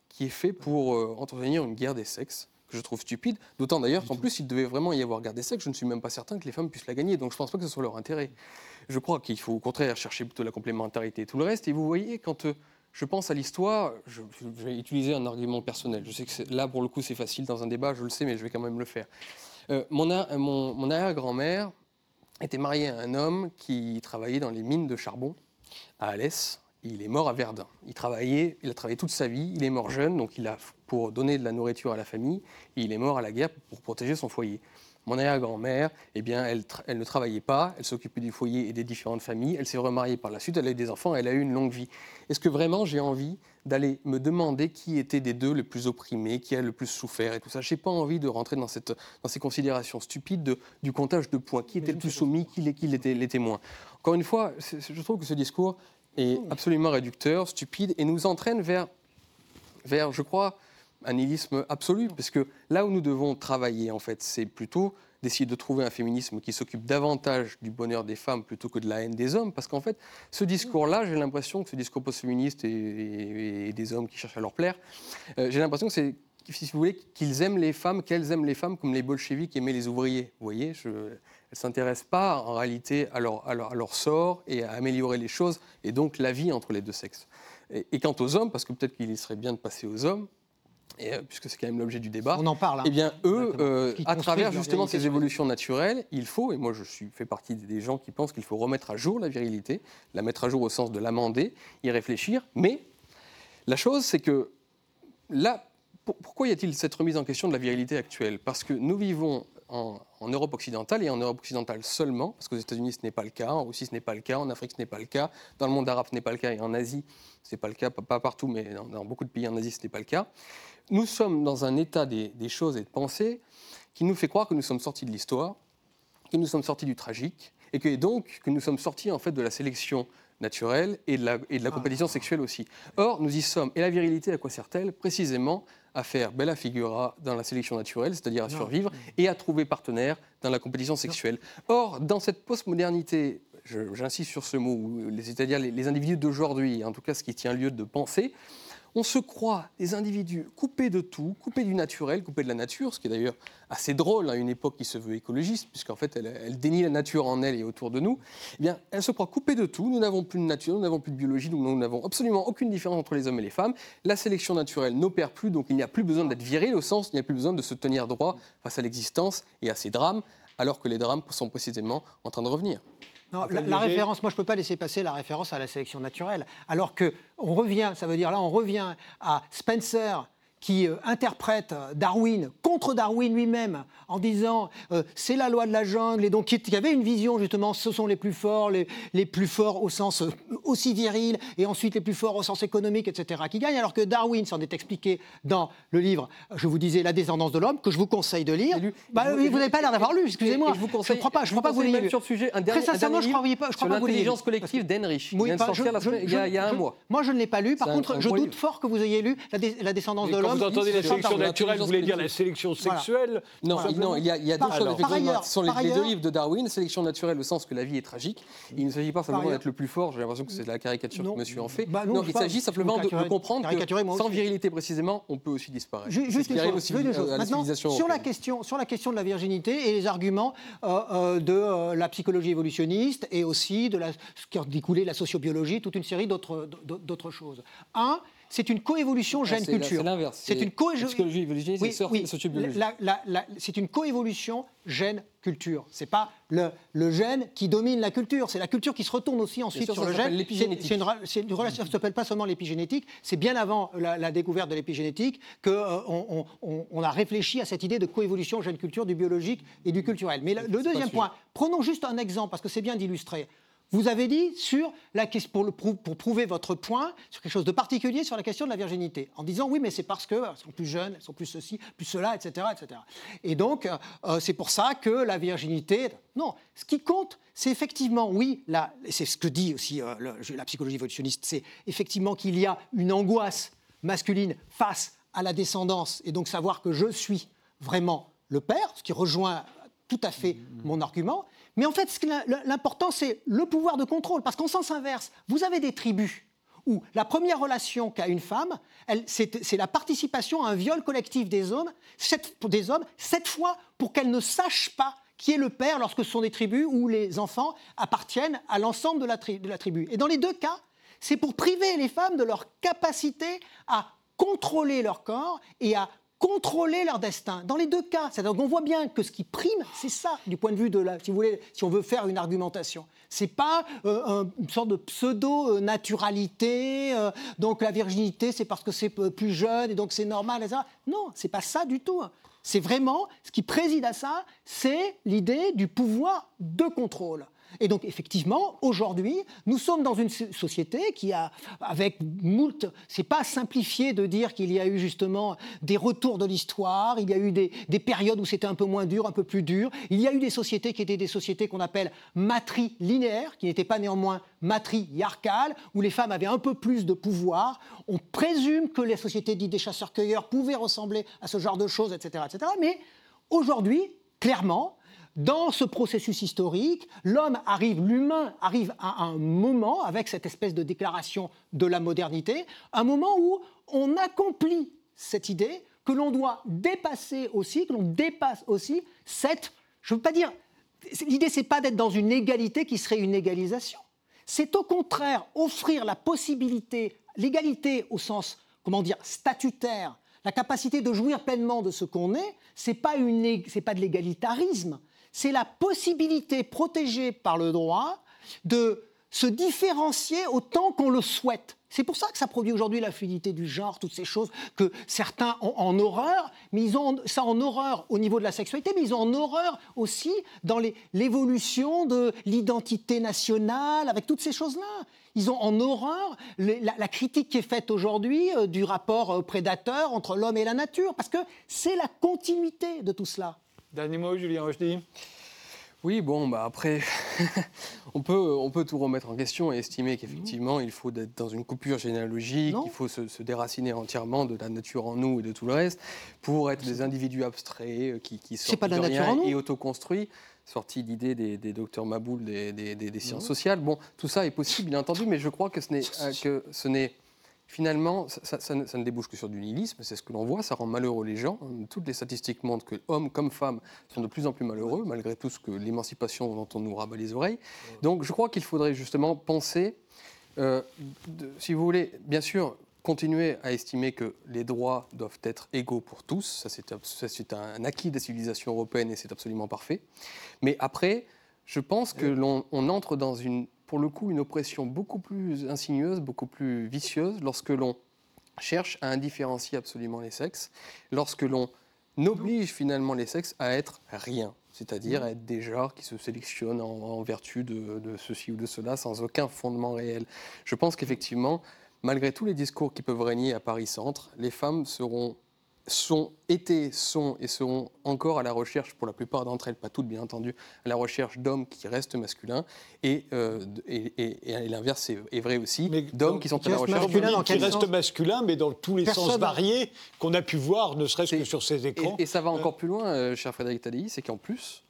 qui est fait pour euh, entretenir une guerre des sexes que je trouve stupide, d'autant d'ailleurs qu'en plus il devait vraiment y avoir guerre des sexes, je ne suis même pas certain que les femmes puissent la gagner, donc je ne pense pas que ce soit leur intérêt. Je crois qu'il faut au contraire chercher plutôt la complémentarité et tout le reste, et vous voyez, quand euh, je pense à l'histoire, je, vais utiliser un argument personnel. Je sais que là, pour le coup, c'est facile dans un débat, je le sais, mais je vais quand même le faire. Euh, mon, arrière-grand-mère était mariée à un homme qui travaillait dans les mines de charbon à Alès. Il est mort à Verdun. Il travaillait, il a travaillé toute sa vie. Il est mort jeune, donc il a pour donner de la nourriture à la famille. Il est mort à la guerre pour protéger son foyer. Mon arrière-grand-mère, eh bien, elle, elle, ne travaillait pas, elle s'occupait du foyer et des différentes familles, elle s'est remariée par la suite, elle a eu des enfants, elle a eu une longue vie. Est-ce que vraiment j'ai envie d'aller me demander qui était des deux le plus opprimé, qui a le plus souffert et tout ça? Je n'ai pas envie de rentrer dans, cette, dans ces considérations stupides du comptage de points, qui était le plus soumis, qui, qui était les témoins. Encore une fois, je trouve que ce discours est absolument réducteur, stupide, et nous entraîne vers, vers je crois, un nihilisme absolu, parce que là où nous devons travailler, en fait, c'est plutôt d'essayer de trouver un féminisme qui s'occupe davantage du bonheur des femmes plutôt que de la haine des hommes, parce qu'en fait, ce discours-là, j'ai l'impression que ce discours post-féministe et, des hommes qui cherchent à leur plaire, euh, j'ai l'impression que c'est, si vous voulez, qu'ils aiment les femmes, qu'elles aiment les femmes comme les bolcheviks aimaient les ouvriers. Vous voyez, elles ne s'intéressent pas en réalité à leur, sort et à améliorer les choses, et donc la vie entre les deux sexes. Et quant aux hommes, parce que peut-être qu'il serait bien de passer aux hommes, et, euh, puisque c'est quand même l'objet du débat. On en parle. Hein. Eh bien, eux, euh, à travers justement ces évolutions naturelles, il faut, et moi je suis, fais partie des gens qui pensent qu'il faut remettre à jour la virilité, la mettre à jour au sens de l'amender, y réfléchir. Mais la chose, c'est que là, pourquoi y a-t-il cette remise en question de la virilité actuelle? Parce que nous vivons en, Europe occidentale et en Europe occidentale seulement, parce qu'aux États-Unis ce n'est pas le cas, en Russie ce n'est pas le cas, en Afrique ce n'est pas le cas, dans le monde arabe ce n'est pas le cas et en Asie ce n'est pas le cas, pas, partout, mais dans, dans, beaucoup de pays en Asie ce n'est pas le cas nous sommes dans un état des, choses et de pensée qui nous fait croire que nous sommes sortis de l'histoire, que nous sommes sortis du tragique, et que donc que nous sommes sortis en fait de la sélection naturelle et de la, et de la compétition sexuelle aussi. Or, nous y sommes. Et la virilité, à quoi sert-elle? Précisément à faire bella figura dans la sélection naturelle, c'est-à-dire à survivre, et à trouver partenaire dans la compétition sexuelle. Or, dans cette postmodernité, j'insiste sur ce mot, c'est-à-dire les, les individus d'aujourd'hui, en tout cas ce qui tient lieu de penser, on se croit des individus coupés de tout, coupés du naturel, coupés de la nature, ce qui est d'ailleurs assez drôle à une époque qui se veut écologiste, puisqu'en fait elle, dénie la nature en elle et autour de nous. Eh bien, elle se croit coupée de tout. Nous n'avons plus de nature, nous n'avons plus de biologie, nous n'avons absolument aucune différence entre les hommes et les femmes. La sélection naturelle n'opère plus, donc il n'y a plus besoin d'être viril au sens, il n'y a plus besoin de se tenir droit face à l'existence et à ses drames, alors que les drames sont précisément en train de revenir. Non, la, référence, moi je ne peux pas laisser passer la référence à la sélection naturelle. Alors que on revient, ça veut dire là, on revient à Spencer qui euh, interprète euh, Darwin contre Darwin lui-même en disant euh, c'est la loi de la jungle et donc qui, avait une vision justement ce sont les plus forts, les, les plus forts au sens aussi viril et ensuite les plus forts au sens économique, etc. qui gagnent alors que Darwin s'en est expliqué dans le livre, je vous disais La descendance de l'homme que je vous conseille de lire. Bah, vous n'avez pas l'air d'avoir lu, excusez-moi. Je ne crois pas, je, crois pas que vous lu. Sur le sujet, un dernier, Très sincèrement, je ne crois pas, je crois pas vous l'intelligence collective d'Henrich, oui, il y a un mois. Moi, je ne l'ai pas lu. Par contre, je doute fort que vous ayez lu La descendance de l'homme vous entendez la sélection naturelle, vous voulez dire la sélection sexuelle Non, non, il y a, il y a deux choses. Effectivement, ce sont les, deux livres de Darwin, sélection naturelle au sens que la vie est tragique. Il ne s'agit pas simplement d'être le plus fort, j'ai l'impression que c'est la caricature que monsieur en fait. Bah non, il s'agit simplement de, comprendre que sans virilité précisément, on peut aussi disparaître. Juste une chose, euh, Maintenant, sur la, question, sur la question de la virginité et les arguments euh, euh, de la psychologie évolutionniste et aussi de la, ce qui a découlé la sociobiologie, toute une série d'autres choses. Un, c'est une coévolution gène-culture. C'est l'inverse. C'est une coévolution. c'est une coévolution gène-culture. C'est pas le, le, gène qui domine la culture, c'est la culture qui se retourne aussi ensuite sur le gène. C'est une, une, relation, ça ne s'appelle pas seulement l'épigénétique. C'est bien avant la, découverte de l'épigénétique qu'on euh, on, on, a réfléchi à cette idée de coévolution gène-culture du biologique et du culturel. Mais le deuxième point, prenons juste un exemple parce que c'est bien d'illustrer. Vous avez dit sur la pour, pour, prouver votre point sur quelque chose de particulier sur la question de la virginité, en disant oui, mais c'est parce qu'elles sont plus jeunes, elles sont plus ceci, plus cela, etc., etc. Et donc euh, c'est pour ça que la virginité. Non, ce qui compte, c'est effectivement, oui, c'est ce que dit aussi euh, la psychologie évolutionniste, c'est effectivement qu'il y a une angoisse masculine face à la descendance, et donc savoir que je suis vraiment le père, ce qui rejoint tout à fait mon argument. Mais en fait, l'important, c'est le pouvoir de contrôle. Parce qu'en sens inverse, vous avez des tribus où la première relation qu'a une femme, c'est la participation à un viol collectif des hommes, cette, des hommes, cette fois pour qu'elle ne sache pas qui est le père lorsque ce sont des tribus où les enfants appartiennent à l'ensemble de, de la tribu. Et dans les deux cas, c'est pour priver les femmes de leur capacité à contrôler leur corps et à contrôler leur destin. Dans les deux cas, c'est-à-dire qu'on voit bien que ce qui prime, c'est ça, du point de vue de la, si vous voulez, si on veut faire une argumentation. C'est pas euh, une sorte de pseudo-naturalité. Euh, donc la virginité, c'est parce que c'est plus jeune et donc c'est normal. Etc. Non, c'est pas ça du tout. C'est vraiment ce qui préside à ça, c'est l'idée du pouvoir de contrôle. Et donc, effectivement, aujourd'hui, nous sommes dans une société qui a, avec moult, c'est pas simplifié de dire qu'il y a eu justement des retours de l'histoire, il y a eu des, périodes où c'était un peu moins dur, un peu plus dur. Il y a eu des sociétés qui étaient des sociétés qu'on appelle matrilinéaires, qui n'étaient pas néanmoins matriarcales, où les femmes avaient un peu plus de pouvoir. On présume que les sociétés dites des chasseurs-cueilleurs pouvaient ressembler à ce genre de choses, etc. etc. mais aujourd'hui, clairement, dans ce processus historique, l'homme arrive, l'humain arrive à un moment, avec cette espèce de déclaration de la modernité, un moment où on accomplit cette idée que l'on doit dépasser aussi, que l'on dépasse aussi cette, je ne veux pas dire, l'idée c'est pas d'être dans une égalité qui serait une égalisation, c'est au contraire offrir la possibilité, l'égalité au sens, comment dire, statutaire, la capacité de jouir pleinement de ce qu'on est, c'est pas une, c'est pas de l'égalitarisme, c'est la possibilité protégée par le droit de se différencier autant qu'on le souhaite. C'est pour ça que ça produit aujourd'hui la fluidité du genre, toutes ces choses que certains ont en horreur, mais ils ont ça en horreur au niveau de la sexualité, mais ils ont en horreur aussi dans l'évolution de l'identité nationale, avec toutes ces choses-là. Ils ont en horreur la, critique qui est faite aujourd'hui euh, du rapport euh, prédateur entre l'homme et la nature, parce que c'est la continuité de tout cela. Dernier mot, Julien Rochdy oui, bon, bah après, on, peut, on peut tout remettre en question et estimer qu'effectivement, il faut être dans une coupure généalogique, il faut se, déraciner entièrement de la nature en nous et de tout le reste pour être des individus abstraits euh, qui, qui sortent pas de, la rien et autoconstruits sorti l'idée des, docteurs Maboul des, des, sciences sociales. Bon, tout ça est possible, bien entendu, mais je crois que ce n'est euh, que ce n'est finalement, ça, ne, débouche que sur du nihilisme, c'est ce que l'on voit, ça rend malheureux les gens. Toutes les statistiques montrent que hommes comme femmes sont de plus en plus malheureux, malgré tout ce que l'émancipation dont on nous rabat les oreilles. Donc je crois qu'il faudrait justement penser, euh, si vous voulez, bien sûr, continuer à estimer que les droits doivent être égaux pour tous, ça c'est un acquis de la civilisation européenne et c'est absolument parfait. Mais après, je pense que l'on entre dans une pour le coup une oppression beaucoup plus insigneuse, beaucoup plus vicieuse lorsque l'on cherche à indifférencier absolument les sexes, lorsque l'on oblige finalement les sexes à être rien, c'est-à-dire à être des genres qui se sélectionnent en, vertu de, ceci ou de cela sans aucun fondement réel. Je pense qu'effectivement, malgré tous les discours qui peuvent régner à Paris Centre, les femmes seront sont, étaient, sont et seront encore à la recherche, pour la plupart d'entre elles, pas toutes bien entendu, à la recherche d'hommes qui restent masculins. Et, euh, et, l'inverse est, vrai aussi, d'hommes qui sont à la recherche masculin, qui restent masculins, mais dans tous les sens variés qu'on a pu voir, ne serait-ce que sur ces écrans. Et, ça va encore plus loin, euh, cher Frédéric Tadei, c'est qu'en plus,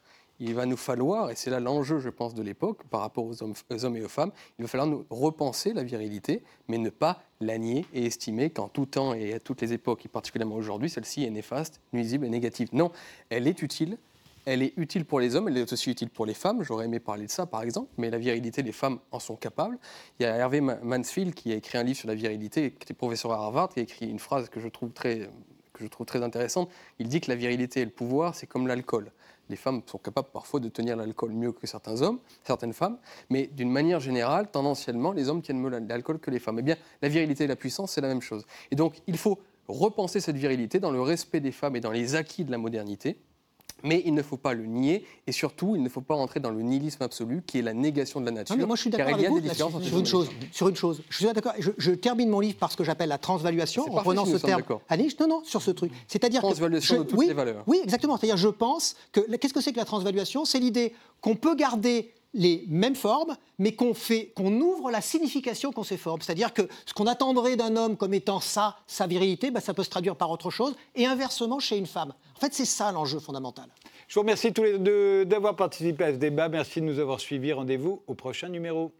il va nous falloir, et c'est là l'enjeu, je pense, de l'époque, par rapport aux hommes, et aux femmes, il va falloir nous repenser la virilité, mais ne pas la nier et estimer qu'en tout temps et à toutes les époques, et particulièrement aujourd'hui, celle-ci est néfaste, nuisible et négative. Non, elle est utile. Elle est utile pour les hommes, elle est aussi utile pour les femmes. J'aurais aimé parler de ça, par exemple, mais la virilité, les femmes en sont capables. Il y a Hervé Mansfield qui a écrit un livre sur la virilité, qui était professeur à Harvard, qui a écrit une phrase que je trouve très, que je trouve très intéressante. Il dit que la virilité et le pouvoir, c'est comme l'alcool les femmes sont capables parfois de tenir l'alcool mieux que certains hommes, certaines femmes, mais d'une manière générale, tendanciellement, les hommes tiennent mieux l'alcool que les femmes. Eh bien, la virilité et la puissance, c'est la même chose. Et donc, il faut repenser cette virilité dans le respect des femmes et dans les acquis de la modernité. Mais il ne faut pas le nier et surtout, il ne faut pas rentrer dans le nihilisme absolu qui est la négation de la nature. moi, je suis d'accord avec vous sur une chose. Sur une chose, je suis d'accord. Je, termine mon livre par ce que j'appelle la transvaluation en prenant ce terme. Anish, non, non, sur ce truc. C'est-à-dire transvaluation de toutes oui, les valeurs. Oui, exactement. C'est-à-dire, je pense que qu'est-ce que c'est que la transvaluation? C'est l'idée qu'on peut garder les mêmes formes, mais qu'on fait, qu'on ouvre la signification qu'ont ces formes. C'est-à-dire que ce qu'on attendrait d'un homme comme étant ça, sa virilité, bah, ça peut se traduire par autre chose, et inversement chez une femme. En fait, c'est ça l'enjeu fondamental. Je vous remercie tous les deux d'avoir participé à ce débat. Merci de nous avoir suivis. Rendez-vous au prochain numéro.